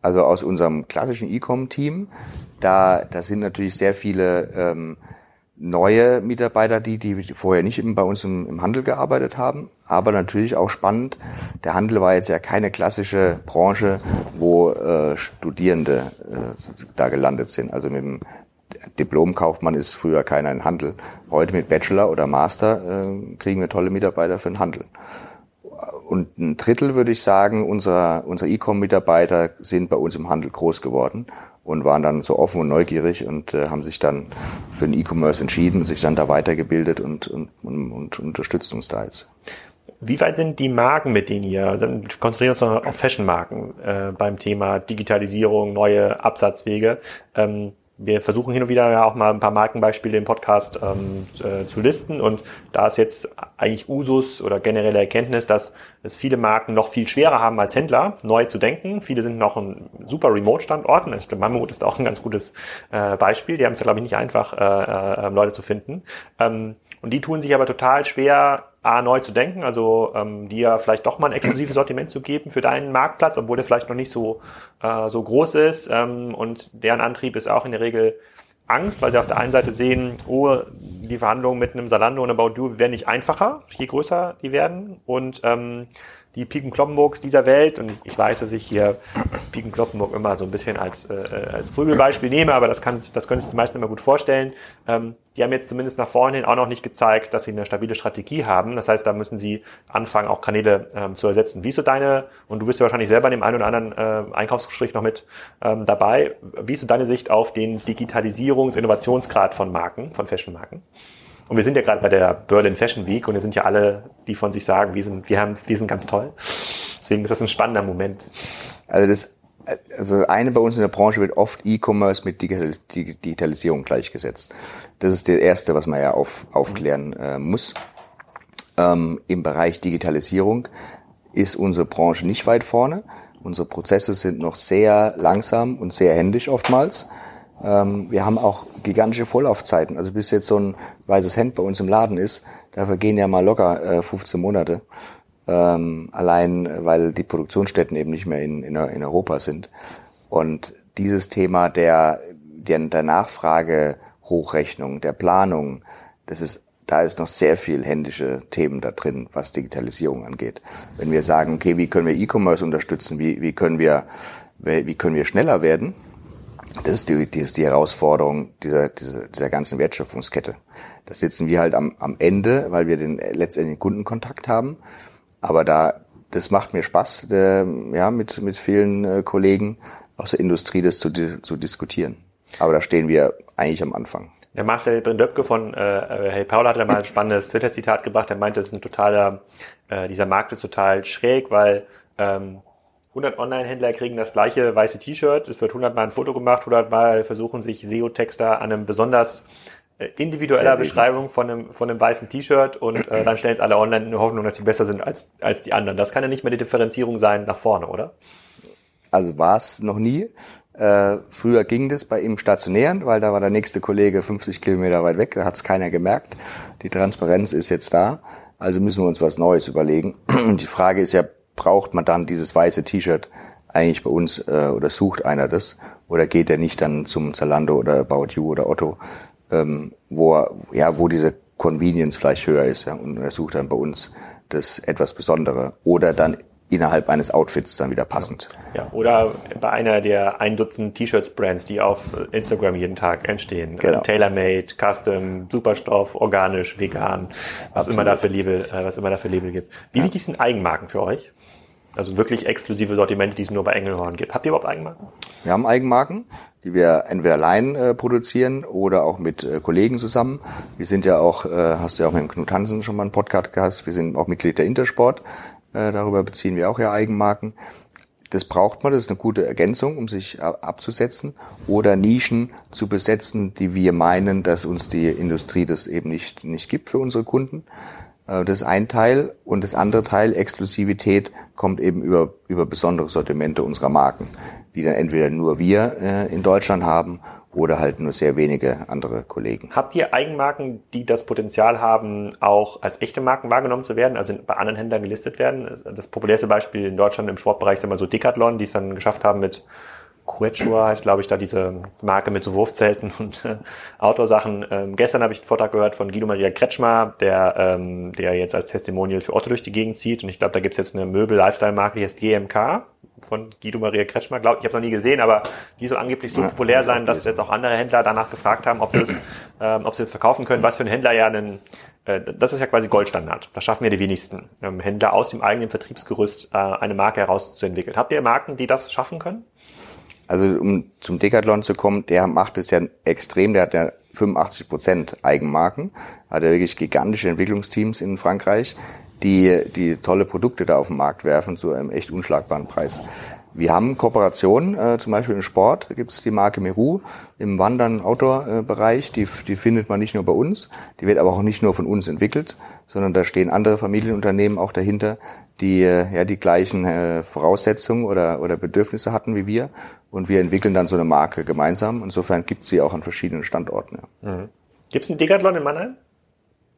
Also aus unserem klassischen E-Com-Team, da, da sind natürlich sehr viele ähm, neue Mitarbeiter, die, die vorher nicht bei uns im, im Handel gearbeitet haben. Aber natürlich auch spannend. Der Handel war jetzt ja keine klassische Branche, wo äh, Studierende äh, da gelandet sind. Also mit dem Diplomkaufmann ist früher keiner in Handel. Heute mit Bachelor oder Master äh, kriegen wir tolle Mitarbeiter für den Handel. Und ein Drittel, würde ich sagen, unserer, unserer E-Com-Mitarbeiter sind bei uns im Handel groß geworden und waren dann so offen und neugierig und äh, haben sich dann für den E-Commerce entschieden und sich dann da weitergebildet und, und, und, und unterstützt uns da jetzt. Wie weit sind die Marken, mit denen ihr, dann konzentrieren wir uns auf Fashion-Marken äh, beim Thema Digitalisierung, neue Absatzwege. Ähm, wir versuchen hin und wieder ja auch mal ein paar Markenbeispiele im Podcast ähm, äh, zu listen und da ist jetzt eigentlich Usus oder generelle Erkenntnis, dass es viele Marken noch viel schwerer haben als Händler, neu zu denken. Viele sind noch ein super Remote-Standorten. Ich glaube, Mammut ist auch ein ganz gutes äh, Beispiel. Die haben es glaube ich, nicht einfach, äh, äh, Leute zu finden. Ähm, und die tun sich aber total schwer, A, neu zu denken, also ähm, dir vielleicht doch mal ein exklusives Sortiment zu geben für deinen Marktplatz, obwohl der vielleicht noch nicht so, äh, so groß ist. Ähm, und deren Antrieb ist auch in der Regel Angst, weil sie auf der einen Seite sehen, oh, die Verhandlungen mit einem Salando und About You werden nicht einfacher, je größer die werden. Und ähm, die Piken Kloppenburgs dieser Welt, und ich weiß, dass ich hier Piken Kloppenburg immer so ein bisschen als, äh, als Prügelbeispiel nehme, aber das, kann, das können sich die meisten immer gut vorstellen, ähm, die haben jetzt zumindest nach vorne hin auch noch nicht gezeigt, dass sie eine stabile Strategie haben. Das heißt, da müssen sie anfangen, auch Kanäle ähm, zu ersetzen. Wie ist so deine, und du bist ja wahrscheinlich selber in dem einen oder anderen äh, Einkaufsgespräch noch mit ähm, dabei, wie ist so deine Sicht auf den Digitalisierungs-, Innovationsgrad von Marken, von Fashion-Marken? Und wir sind ja gerade bei der Berlin Fashion Week und wir sind ja alle, die von sich sagen, wir sind, wir haben, wir sind ganz toll. Deswegen ist das ein spannender Moment. Also das, also eine bei uns in der Branche wird oft E-Commerce mit Digitalisierung gleichgesetzt. Das ist das erste, was man ja auf, aufklären äh, muss. Ähm, Im Bereich Digitalisierung ist unsere Branche nicht weit vorne. Unsere Prozesse sind noch sehr langsam und sehr händisch oftmals. Ähm, wir haben auch gigantische Vorlaufzeiten. Also bis jetzt so ein weißes Hemd bei uns im Laden ist, da vergehen ja mal locker äh, 15 Monate. Ähm, allein weil die Produktionsstätten eben nicht mehr in, in, in Europa sind. Und dieses Thema der, der, der Nachfragehochrechnung, der Planung, das ist da ist noch sehr viel händische Themen da drin, was Digitalisierung angeht. Wenn wir sagen, okay, wie können wir E-Commerce unterstützen, wie, wie können wir, wie können wir schneller werden, das ist die, die, ist die Herausforderung dieser, dieser, dieser ganzen Wertschöpfungskette. Da sitzen wir halt am, am Ende, weil wir den letztendlichen Kundenkontakt haben. Aber da, das macht mir Spaß, der, ja, mit, mit vielen äh, Kollegen aus der Industrie das zu, zu diskutieren. Aber da stehen wir eigentlich am Anfang. Der Marcel Brindöpke von äh, äh Hey Paul hat ja mal ein spannendes Twitter-Zitat gebracht. Er meinte, es ist ein totaler, äh, dieser Markt ist total schräg, weil ähm, 100 Online-Händler kriegen das gleiche weiße T-Shirt. Es wird 100 Mal ein Foto gemacht, 100 Mal versuchen sich SEO-Texter an einem besonders äh, individueller Beschreibung von einem, von einem weißen T-Shirt und äh, dann stellen es alle online in der Hoffnung, dass sie besser sind als, als die anderen. Das kann ja nicht mehr die Differenzierung sein nach vorne, oder? Also war es noch nie. Äh, früher ging das bei ihm stationären, weil da war der nächste Kollege 50 Kilometer weit weg, da hat es keiner gemerkt. Die Transparenz ist jetzt da, also müssen wir uns was Neues überlegen. Und die Frage ist ja, braucht man dann dieses weiße T-Shirt eigentlich bei uns äh, oder sucht einer das oder geht er nicht dann zum Zalando oder About You oder Otto, ähm, wo er, ja wo diese Convenience vielleicht höher ist ja, und er sucht dann bei uns das etwas Besondere oder dann innerhalb eines Outfits dann wieder passend. Ja, oder bei einer der ein Dutzend T-Shirts-Brands, die auf Instagram jeden Tag entstehen. Genau. Tailor-made, Custom, Superstoff, organisch, vegan, was immer da für Label, äh, was immer da für Label gibt. Wie ja. wichtig sind Eigenmarken für euch? Also wirklich exklusive Sortimente, die es nur bei Engelhorn gibt. Habt ihr überhaupt Eigenmarken? Wir haben Eigenmarken, die wir entweder allein äh, produzieren oder auch mit äh, Kollegen zusammen. Wir sind ja auch, äh, hast du ja auch mit dem Knut Hansen schon mal einen Podcast gehabt, wir sind auch Mitglied der Intersport. Äh, darüber beziehen wir auch ja Eigenmarken. Das braucht man, das ist eine gute Ergänzung, um sich abzusetzen oder Nischen zu besetzen, die wir meinen, dass uns die Industrie das eben nicht, nicht gibt für unsere Kunden. Äh, das ist ein Teil. Und das andere Teil, Exklusivität, kommt eben über, über besondere Sortimente unserer Marken, die dann entweder nur wir äh, in Deutschland haben oder halt nur sehr wenige andere Kollegen. Habt ihr Eigenmarken, die das Potenzial haben, auch als echte Marken wahrgenommen zu werden, also bei anderen Händlern gelistet werden? Das populärste Beispiel in Deutschland im Sportbereich ist immer so Decathlon, die es dann geschafft haben mit Quechua heißt, glaube ich, da diese Marke mit so Wurfzelten und äh, Outdoor-Sachen. Ähm, gestern habe ich einen Vortrag gehört von Guido Maria Kretschmer, der, ähm, der jetzt als Testimonial für Otto durch die Gegend zieht. Und ich glaube, da gibt es jetzt eine Möbel-Lifestyle-Marke, die heißt GMK von Guido Maria Kretschmer. Glaub, ich habe es noch nie gesehen, aber die soll angeblich so populär sein, dass jetzt auch andere Händler danach gefragt haben, ob sie es, ähm, ob sie es verkaufen können. Was für ein Händler ja einen äh, das ist ja quasi Goldstandard. Das schaffen ja die wenigsten ähm, Händler aus dem eigenen Vertriebsgerüst äh, eine Marke herauszuentwickeln. Habt ihr Marken, die das schaffen können? Also um zum Decathlon zu kommen, der macht es ja extrem, der hat ja 85 Prozent Eigenmarken, hat er wirklich gigantische Entwicklungsteams in Frankreich, die, die tolle Produkte da auf den Markt werfen zu einem echt unschlagbaren Preis. Wir haben Kooperationen, äh, zum Beispiel im Sport gibt es die Marke Meru im Wandern Outdoor-Bereich, die, die findet man nicht nur bei uns, die wird aber auch nicht nur von uns entwickelt, sondern da stehen andere Familienunternehmen auch dahinter, die äh, ja die gleichen äh, Voraussetzungen oder, oder Bedürfnisse hatten wie wir und wir entwickeln dann so eine Marke gemeinsam. Insofern gibt es sie auch an verschiedenen Standorten. Ja. Mhm. Gibt es einen Decathlon in Mannheim?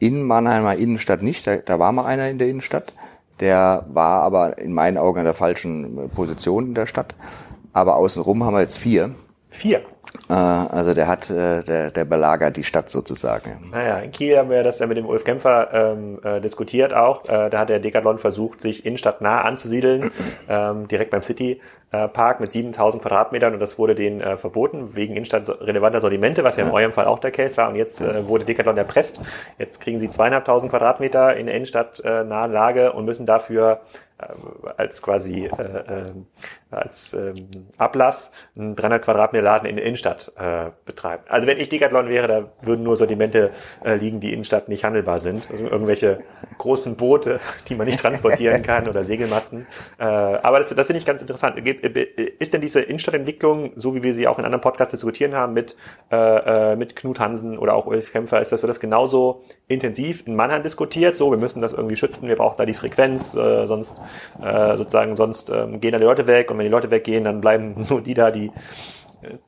in Mannheimer Innenstadt nicht, da, da war mal einer in der Innenstadt. Der war aber in meinen Augen an der falschen Position in der Stadt. Aber außenrum haben wir jetzt vier. Vier? Äh, also der hat, äh, der, der belagert die Stadt sozusagen. Naja, in Kiel haben wir das ja mit dem Ulf Kämpfer ähm, äh, diskutiert auch. Äh, da hat der Decathlon versucht, sich innenstadtnah anzusiedeln, ähm, direkt beim City äh, Park mit 7000 Quadratmetern und das wurde denen äh, verboten wegen innenstadtrelevanter Sortimente, was ja in ja. eurem Fall auch der Case war und jetzt äh, wurde Decathlon erpresst. Jetzt kriegen sie zweieinhalbtausend Quadratmeter in der Innenstadt äh, Lage und müssen dafür als quasi äh, äh, als ähm, Ablass einen 300 Quadratmeter Laden in der Innenstadt äh, betreiben. Also wenn ich Decathlon wäre, da würden nur Sortimente äh, liegen, die Innenstadt nicht handelbar sind. Also irgendwelche großen Boote, die man nicht transportieren kann oder Segelmasten. Äh, aber das, das finde ich ganz interessant. Ist denn diese Innenstadtentwicklung, so wie wir sie auch in anderen Podcasts diskutieren haben, mit, äh, äh, mit Knut Hansen oder auch Ulf Kämpfer, ist das, wird das genauso intensiv in Mannheim diskutiert? So, wir müssen das irgendwie schützen, wir brauchen da die Frequenz, äh, sonst äh, sozusagen, sonst äh, gehen da die Leute weg und wenn die Leute weggehen, dann bleiben nur die da, die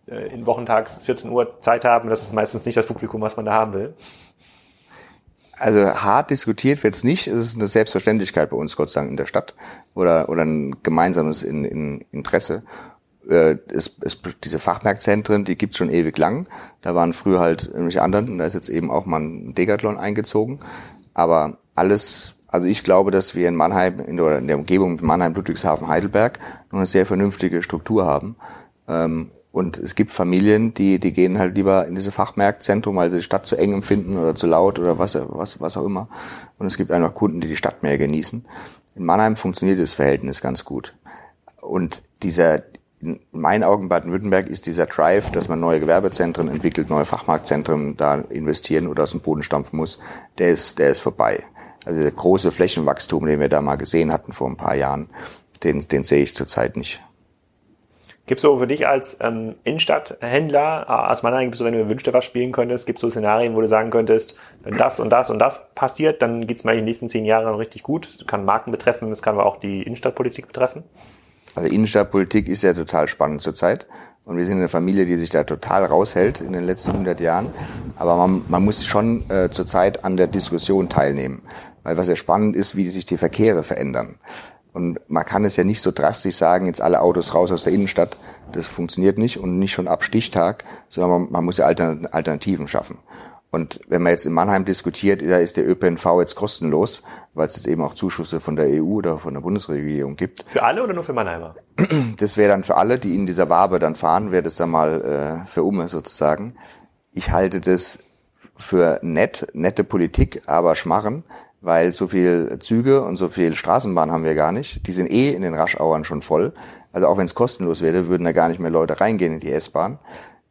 äh, in Wochentags 14 Uhr Zeit haben. Das ist meistens nicht das Publikum, was man da haben will. Also hart diskutiert wird's nicht. Es ist eine Selbstverständlichkeit bei uns, Gott sei Dank, in der Stadt oder, oder ein gemeinsames in, in Interesse. Äh, es, es, diese Fachmarktzentren, die gibt's schon ewig lang. Da waren früher halt irgendwelche anderen. Da ist jetzt eben auch mal ein Decathlon eingezogen. Aber alles also ich glaube, dass wir in Mannheim, in der, in der Umgebung Mannheim, Ludwigshafen, Heidelberg noch eine sehr vernünftige Struktur haben. Ähm, und es gibt Familien, die, die gehen halt lieber in diese Fachmarktzentrum, weil sie die Stadt zu eng empfinden oder zu laut oder was, was, was auch immer. Und es gibt einfach Kunden, die die Stadt mehr genießen. In Mannheim funktioniert das Verhältnis ganz gut. Und dieser, in meinen Augen Baden-Württemberg ist dieser Drive, dass man neue Gewerbezentren entwickelt, neue Fachmarktzentren da investieren oder aus dem Boden stampfen muss, der ist, der ist vorbei. Also der große Flächenwachstum, den wir da mal gesehen hatten vor ein paar Jahren, den, den sehe ich zurzeit nicht. Gibt es so für dich als ähm, Innenstadthändler, äh, aus meiner Sicht, wenn du wünschte was spielen könntest, gibt es so Szenarien, wo du sagen könntest, wenn das und das und das passiert, dann geht es mal in den nächsten zehn Jahren richtig gut. Das kann Marken betreffen, das kann aber auch die Innenstadtpolitik betreffen. Also Innenstadtpolitik ist ja total spannend zurzeit. Und wir sind eine Familie, die sich da total raushält in den letzten 100 Jahren. Aber man, man muss schon äh, zurzeit an der Diskussion teilnehmen. Weil was ja spannend ist, wie sich die Verkehre verändern. Und man kann es ja nicht so drastisch sagen, jetzt alle Autos raus aus der Innenstadt. Das funktioniert nicht und nicht schon ab Stichtag, sondern man, man muss ja Alternativen schaffen. Und wenn man jetzt in Mannheim diskutiert, da ist der ÖPNV jetzt kostenlos, weil es jetzt eben auch Zuschüsse von der EU oder von der Bundesregierung gibt. Für alle oder nur für Mannheimer? Das wäre dann für alle, die in dieser Wabe dann fahren, wäre das dann mal äh, für Umme sozusagen. Ich halte das für nett, nette Politik, aber Schmarren, weil so viel Züge und so viel Straßenbahn haben wir gar nicht. Die sind eh in den Raschauern schon voll. Also auch wenn es kostenlos wäre, würden da gar nicht mehr Leute reingehen in die S-Bahn.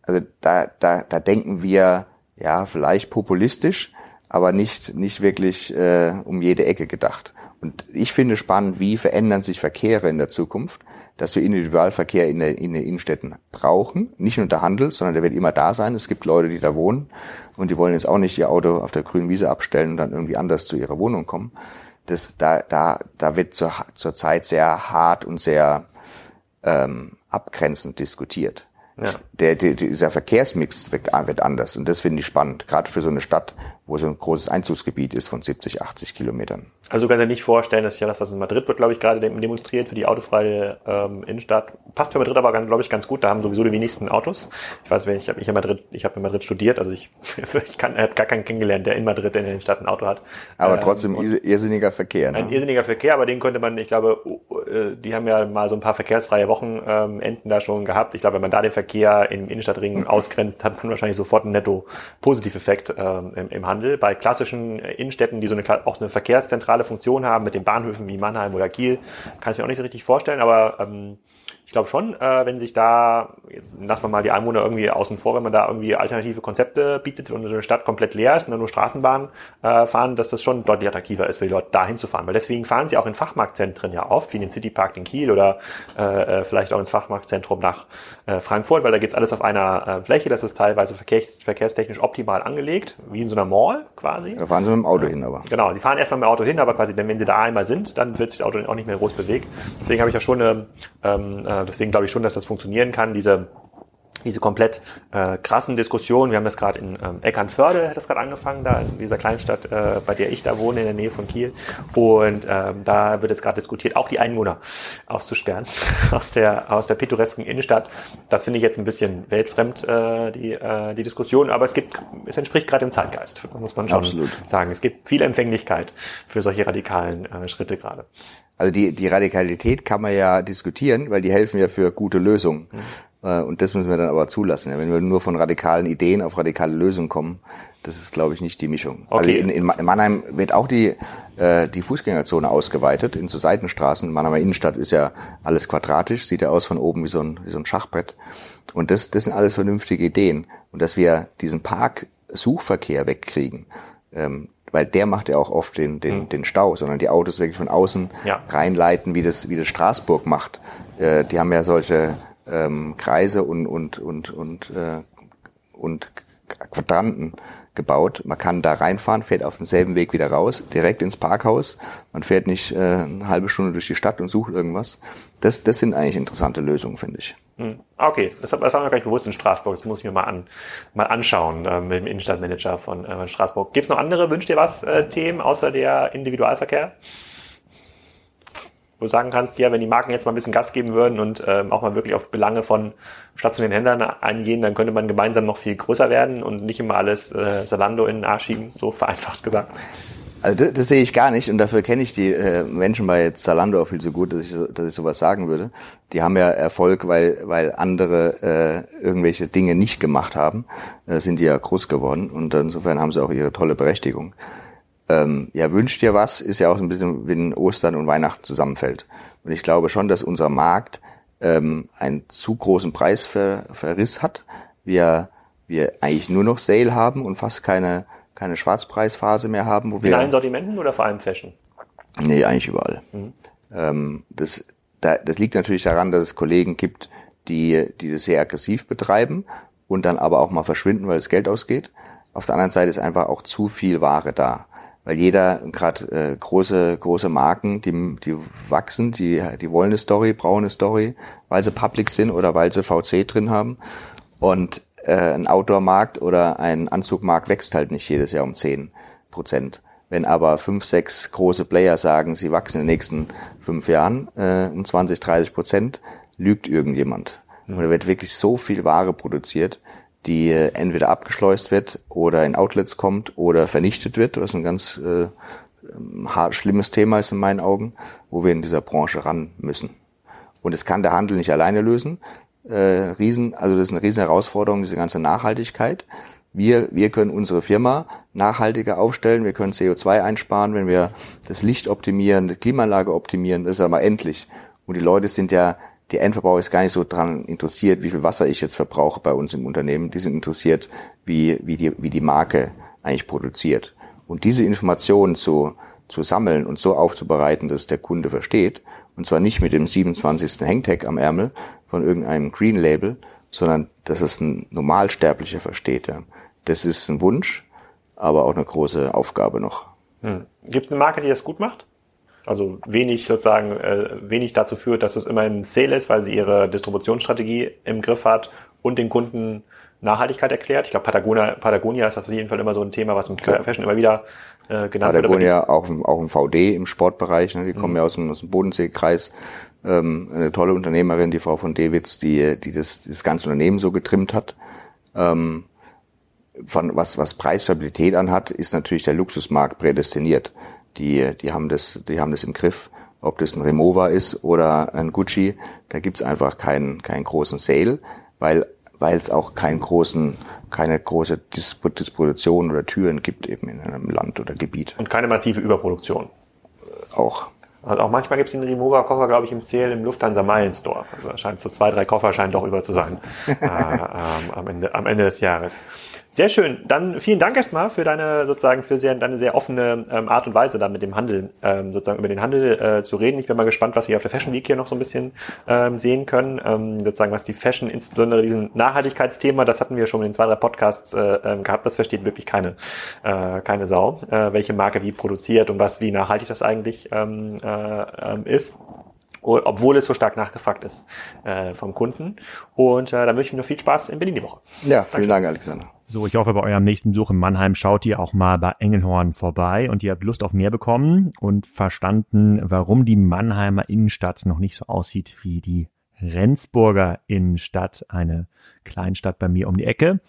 Also da, da, da denken wir ja vielleicht populistisch, aber nicht nicht wirklich äh, um jede Ecke gedacht. Und ich finde spannend, wie verändern sich Verkehre in der Zukunft, dass wir Individualverkehr in, der, in den Innenstädten brauchen, nicht nur der Handel, sondern der wird immer da sein. Es gibt Leute, die da wohnen und die wollen jetzt auch nicht ihr Auto auf der grünen Wiese abstellen und dann irgendwie anders zu ihrer Wohnung kommen. Das, da, da, da wird zur, zur Zeit sehr hart und sehr ähm, abgrenzend diskutiert. Ja. Der, der, dieser Verkehrsmix wird, wird anders und das finde ich spannend, gerade für so eine Stadt, wo so ein großes Einzugsgebiet ist von 70, 80 Kilometern. Also du kannst dir nicht vorstellen, dass ja das, was in Madrid wird, glaube ich, gerade demonstriert für die autofreie ähm, Innenstadt. Passt für Madrid aber, glaube ich, ganz gut. Da haben sowieso die wenigsten Autos. Ich weiß, ich habe ich in Madrid, ich habe in Madrid studiert, also ich, ich kann, habe gar keinen kennengelernt, der in Madrid in der Innenstadt ein Auto hat. Aber ähm, trotzdem irrsinniger Verkehr. Ne? Ein irrsinniger Verkehr, aber den könnte man, ich glaube, äh, die haben ja mal so ein paar verkehrsfreie Wochenenden ähm, da schon gehabt. Ich glaube, wenn man da den Verkehr im Innenstadtring ausgrenzt, hat man wahrscheinlich sofort einen netto Positiveffekt ähm, im, im Handel. Bei klassischen Innenstädten, die so eine, auch eine verkehrszentrale Funktion haben, mit den Bahnhöfen wie Mannheim oder Kiel, kann ich mir auch nicht so richtig vorstellen, aber ähm, ich glaube schon, äh, wenn sich da, jetzt lassen wir mal die Einwohner irgendwie außen vor, wenn man da irgendwie alternative Konzepte bietet und eine Stadt komplett leer ist und dann nur Straßenbahnen äh, fahren, dass das schon deutlich attraktiver ist für die Leute, da hinzufahren. Weil deswegen fahren sie auch in Fachmarktzentren ja oft, wie in den Citypark in Kiel oder äh, äh, vielleicht auch ins Fachmarktzentrum nach äh, Frankfurt, weil da geht's alles auf einer äh, Fläche, das ist teilweise verkehrs verkehrstechnisch optimal angelegt, wie in so einer Mall quasi. Da fahren sie mit dem Auto hin, aber. Genau, sie fahren erstmal mit dem Auto hin, aber quasi, wenn sie da einmal sind, dann wird sich das Auto auch nicht mehr groß bewegt. Deswegen habe ich ja schon eine ähm, äh, deswegen glaube ich schon, dass das funktionieren kann, diese diese komplett äh, krassen Diskussionen. Wir haben das gerade in ähm, Eckernförde, hat das gerade angefangen, da in dieser Kleinstadt, äh, bei der ich da wohne, in der Nähe von Kiel. Und ähm, da wird jetzt gerade diskutiert, auch die Einwohner auszusperren aus der aus der pittoresken Innenstadt. Das finde ich jetzt ein bisschen weltfremd, äh, die, äh, die Diskussion, aber es gibt, es entspricht gerade dem Zeitgeist, muss man schon Absolut. sagen. Es gibt viel Empfänglichkeit für solche radikalen äh, Schritte gerade. Also die, die Radikalität kann man ja diskutieren, weil die helfen ja für gute Lösungen. Mhm. Äh, und das müssen wir dann aber zulassen. Wenn wir nur von radikalen Ideen auf radikale Lösungen kommen, das ist, glaube ich, nicht die Mischung. Also okay. Also in, in Mannheim wird auch die, äh, die Fußgängerzone ausgeweitet in so Seitenstraßen. Mannheimer Innenstadt ist ja alles quadratisch, sieht ja aus von oben wie so ein, wie so ein Schachbrett. Und das, das sind alles vernünftige Ideen. Und dass wir diesen Parksuchverkehr wegkriegen, ähm, weil der macht ja auch oft den, den, mhm. den Stau, sondern die Autos wirklich von außen ja. reinleiten, wie das, wie das Straßburg macht. Äh, die haben ja solche ähm, Kreise und, und, und, und, äh, und Quadranten gebaut. Man kann da reinfahren, fährt auf demselben Weg wieder raus, direkt ins Parkhaus. Man fährt nicht äh, eine halbe Stunde durch die Stadt und sucht irgendwas. Das, das sind eigentlich interessante Lösungen, finde ich. Hm. Okay, das, das war mir gar nicht bewusst in Straßburg. Das muss ich mir mal, an, mal anschauen äh, mit dem Innenstadtmanager von äh, Straßburg. Gibt es noch andere, wünscht ihr was, äh, Themen außer der Individualverkehr? wo du sagen kannst, ja, wenn die Marken jetzt mal ein bisschen Gas geben würden und ähm, auch mal wirklich auf Belange von stationären Händlern eingehen, dann könnte man gemeinsam noch viel größer werden und nicht immer alles äh, Salando in den Arsch schieben, so vereinfacht gesagt. Also das, das sehe ich gar nicht und dafür kenne ich die äh, Menschen bei Zalando auch viel so gut, dass ich, dass ich sowas sagen würde. Die haben ja Erfolg, weil, weil andere äh, irgendwelche Dinge nicht gemacht haben, äh, sind die ja groß geworden und insofern haben sie auch ihre tolle Berechtigung ähm, ja, wünscht dir was, ist ja auch so ein bisschen, wenn Ostern und Weihnachten zusammenfällt. Und ich glaube schon, dass unser Markt ähm, einen zu großen Preisverriss hat. Wir, wir eigentlich nur noch Sale haben und fast keine, keine Schwarzpreisphase mehr haben. Wo In wir, allen Sortimenten oder vor allem Fashion? Nee, eigentlich überall. Mhm. Ähm, das, da, das liegt natürlich daran, dass es Kollegen gibt, die, die das sehr aggressiv betreiben und dann aber auch mal verschwinden, weil es Geld ausgeht. Auf der anderen Seite ist einfach auch zu viel Ware da weil jeder gerade äh, große große Marken, die die wachsen, die die wollen eine Story, brauchen eine Story, weil sie Public sind oder weil sie VC drin haben und äh, ein Outdoor-Markt oder ein Anzugmarkt wächst halt nicht jedes Jahr um zehn Prozent. Wenn aber fünf, sechs große Player sagen, sie wachsen in den nächsten fünf Jahren äh, um 20, 30 Prozent, lügt irgendjemand. Mhm. Und da wird wirklich so viel Ware produziert, die äh, entweder abgeschleust wird oder in Outlets kommt oder vernichtet wird, was ein ganz äh, hart, schlimmes Thema ist in meinen Augen, wo wir in dieser Branche ran müssen. Und es kann der Handel nicht alleine lösen. Äh, riesen, also das ist eine riesen Herausforderung, diese ganze Nachhaltigkeit. Wir, wir können unsere Firma nachhaltiger aufstellen, wir können CO2 einsparen, wenn wir das Licht optimieren, die Klimaanlage optimieren, das ist aber endlich. Und die Leute sind ja die Endverbraucher ist gar nicht so dran interessiert, wie viel Wasser ich jetzt verbrauche bei uns im Unternehmen. Die sind interessiert, wie, wie, die, wie die Marke eigentlich produziert. Und diese Informationen zu, zu sammeln und so aufzubereiten, dass der Kunde versteht, und zwar nicht mit dem 27. Hangtag am Ärmel von irgendeinem Green Label, sondern dass es ein Normalsterblicher versteht. Das ist ein Wunsch, aber auch eine große Aufgabe noch. Hm. Gibt es eine Marke, die das gut macht? Also wenig sozusagen, äh, wenig dazu führt, dass es immer im Sale ist, weil sie ihre Distributionsstrategie im Griff hat und den Kunden Nachhaltigkeit erklärt. Ich glaube, Patagonia, Patagonia ist auf jeden Fall immer so ein Thema, was im Fashion immer wieder äh, genannt Patagonia wird. Patagonia auch, auch im VD im Sportbereich. Ne? Die kommen mhm. ja aus dem, aus dem Bodenseekreis. Ähm, eine tolle Unternehmerin, die Frau von Dewitz, die, die das, das ganze Unternehmen so getrimmt hat. Ähm, von was, was Preisstabilität anhat, ist natürlich der Luxusmarkt prädestiniert die, die haben das, die haben das im Griff. Ob das ein Remova ist oder ein Gucci, da gibt's einfach keinen, keinen großen Sale, weil, weil es auch keinen großen, keine große Disposition oder Türen gibt eben in einem Land oder Gebiet. Und keine massive Überproduktion. Auch. Also auch manchmal gibt es den Remover-Koffer, glaube ich, im Sale im Lufthansa Meilen Store. Also scheint so zwei, drei Koffer scheinen doch über zu sein äh, ähm, am, Ende, am Ende des Jahres. Sehr schön. Dann vielen Dank erstmal für deine sozusagen für sehr, deine sehr offene ähm, Art und Weise, da mit dem Handel ähm, sozusagen über den Handel äh, zu reden. Ich bin mal gespannt, was Sie auf der Fashion Week hier noch so ein bisschen ähm, sehen können. Ähm, sozusagen was die Fashion, insbesondere diesen Nachhaltigkeitsthema, das hatten wir schon in den zwei drei Podcasts äh, ähm, gehabt. Das versteht wirklich keine äh, keine Sau, äh, welche Marke wie produziert und was wie nachhaltig das eigentlich ähm, äh, ähm, ist. obwohl es so stark nachgefragt ist äh, vom Kunden. Und äh, da wünsche ich mir noch viel Spaß in Berlin die Woche. Ja, vielen Dankeschön. Dank, Alexander. So, ich hoffe, bei eurem nächsten Besuch in Mannheim schaut ihr auch mal bei Engelhorn vorbei und ihr habt Lust auf mehr bekommen und verstanden, warum die Mannheimer Innenstadt noch nicht so aussieht wie die Rendsburger Innenstadt, eine Kleinstadt bei mir um die Ecke.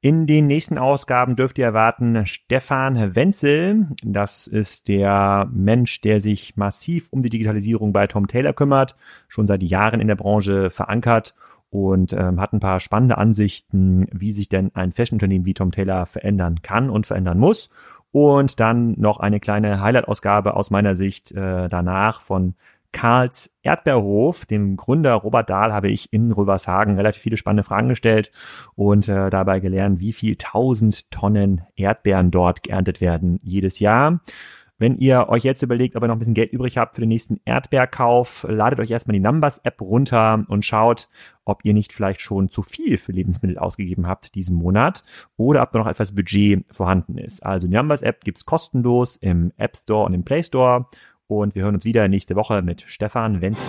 In den nächsten Ausgaben dürft ihr erwarten Stefan Wenzel. Das ist der Mensch, der sich massiv um die Digitalisierung bei Tom Taylor kümmert, schon seit Jahren in der Branche verankert und ähm, hat ein paar spannende Ansichten, wie sich denn ein Fashionunternehmen wie Tom Taylor verändern kann und verändern muss. Und dann noch eine kleine Highlight-Ausgabe aus meiner Sicht äh, danach von Karls Erdbeerhof, dem Gründer Robert Dahl, habe ich in Rövershagen relativ viele spannende Fragen gestellt und äh, dabei gelernt, wie viel tausend Tonnen Erdbeeren dort geerntet werden jedes Jahr. Wenn ihr euch jetzt überlegt, ob ihr noch ein bisschen Geld übrig habt für den nächsten Erdbeerkauf, ladet euch erstmal die Numbers-App runter und schaut, ob ihr nicht vielleicht schon zu viel für Lebensmittel ausgegeben habt diesen Monat oder ob da noch etwas Budget vorhanden ist. Also die Numbers-App gibt's kostenlos im App Store und im Play Store und wir hören uns wieder nächste Woche mit Stefan Wenzel.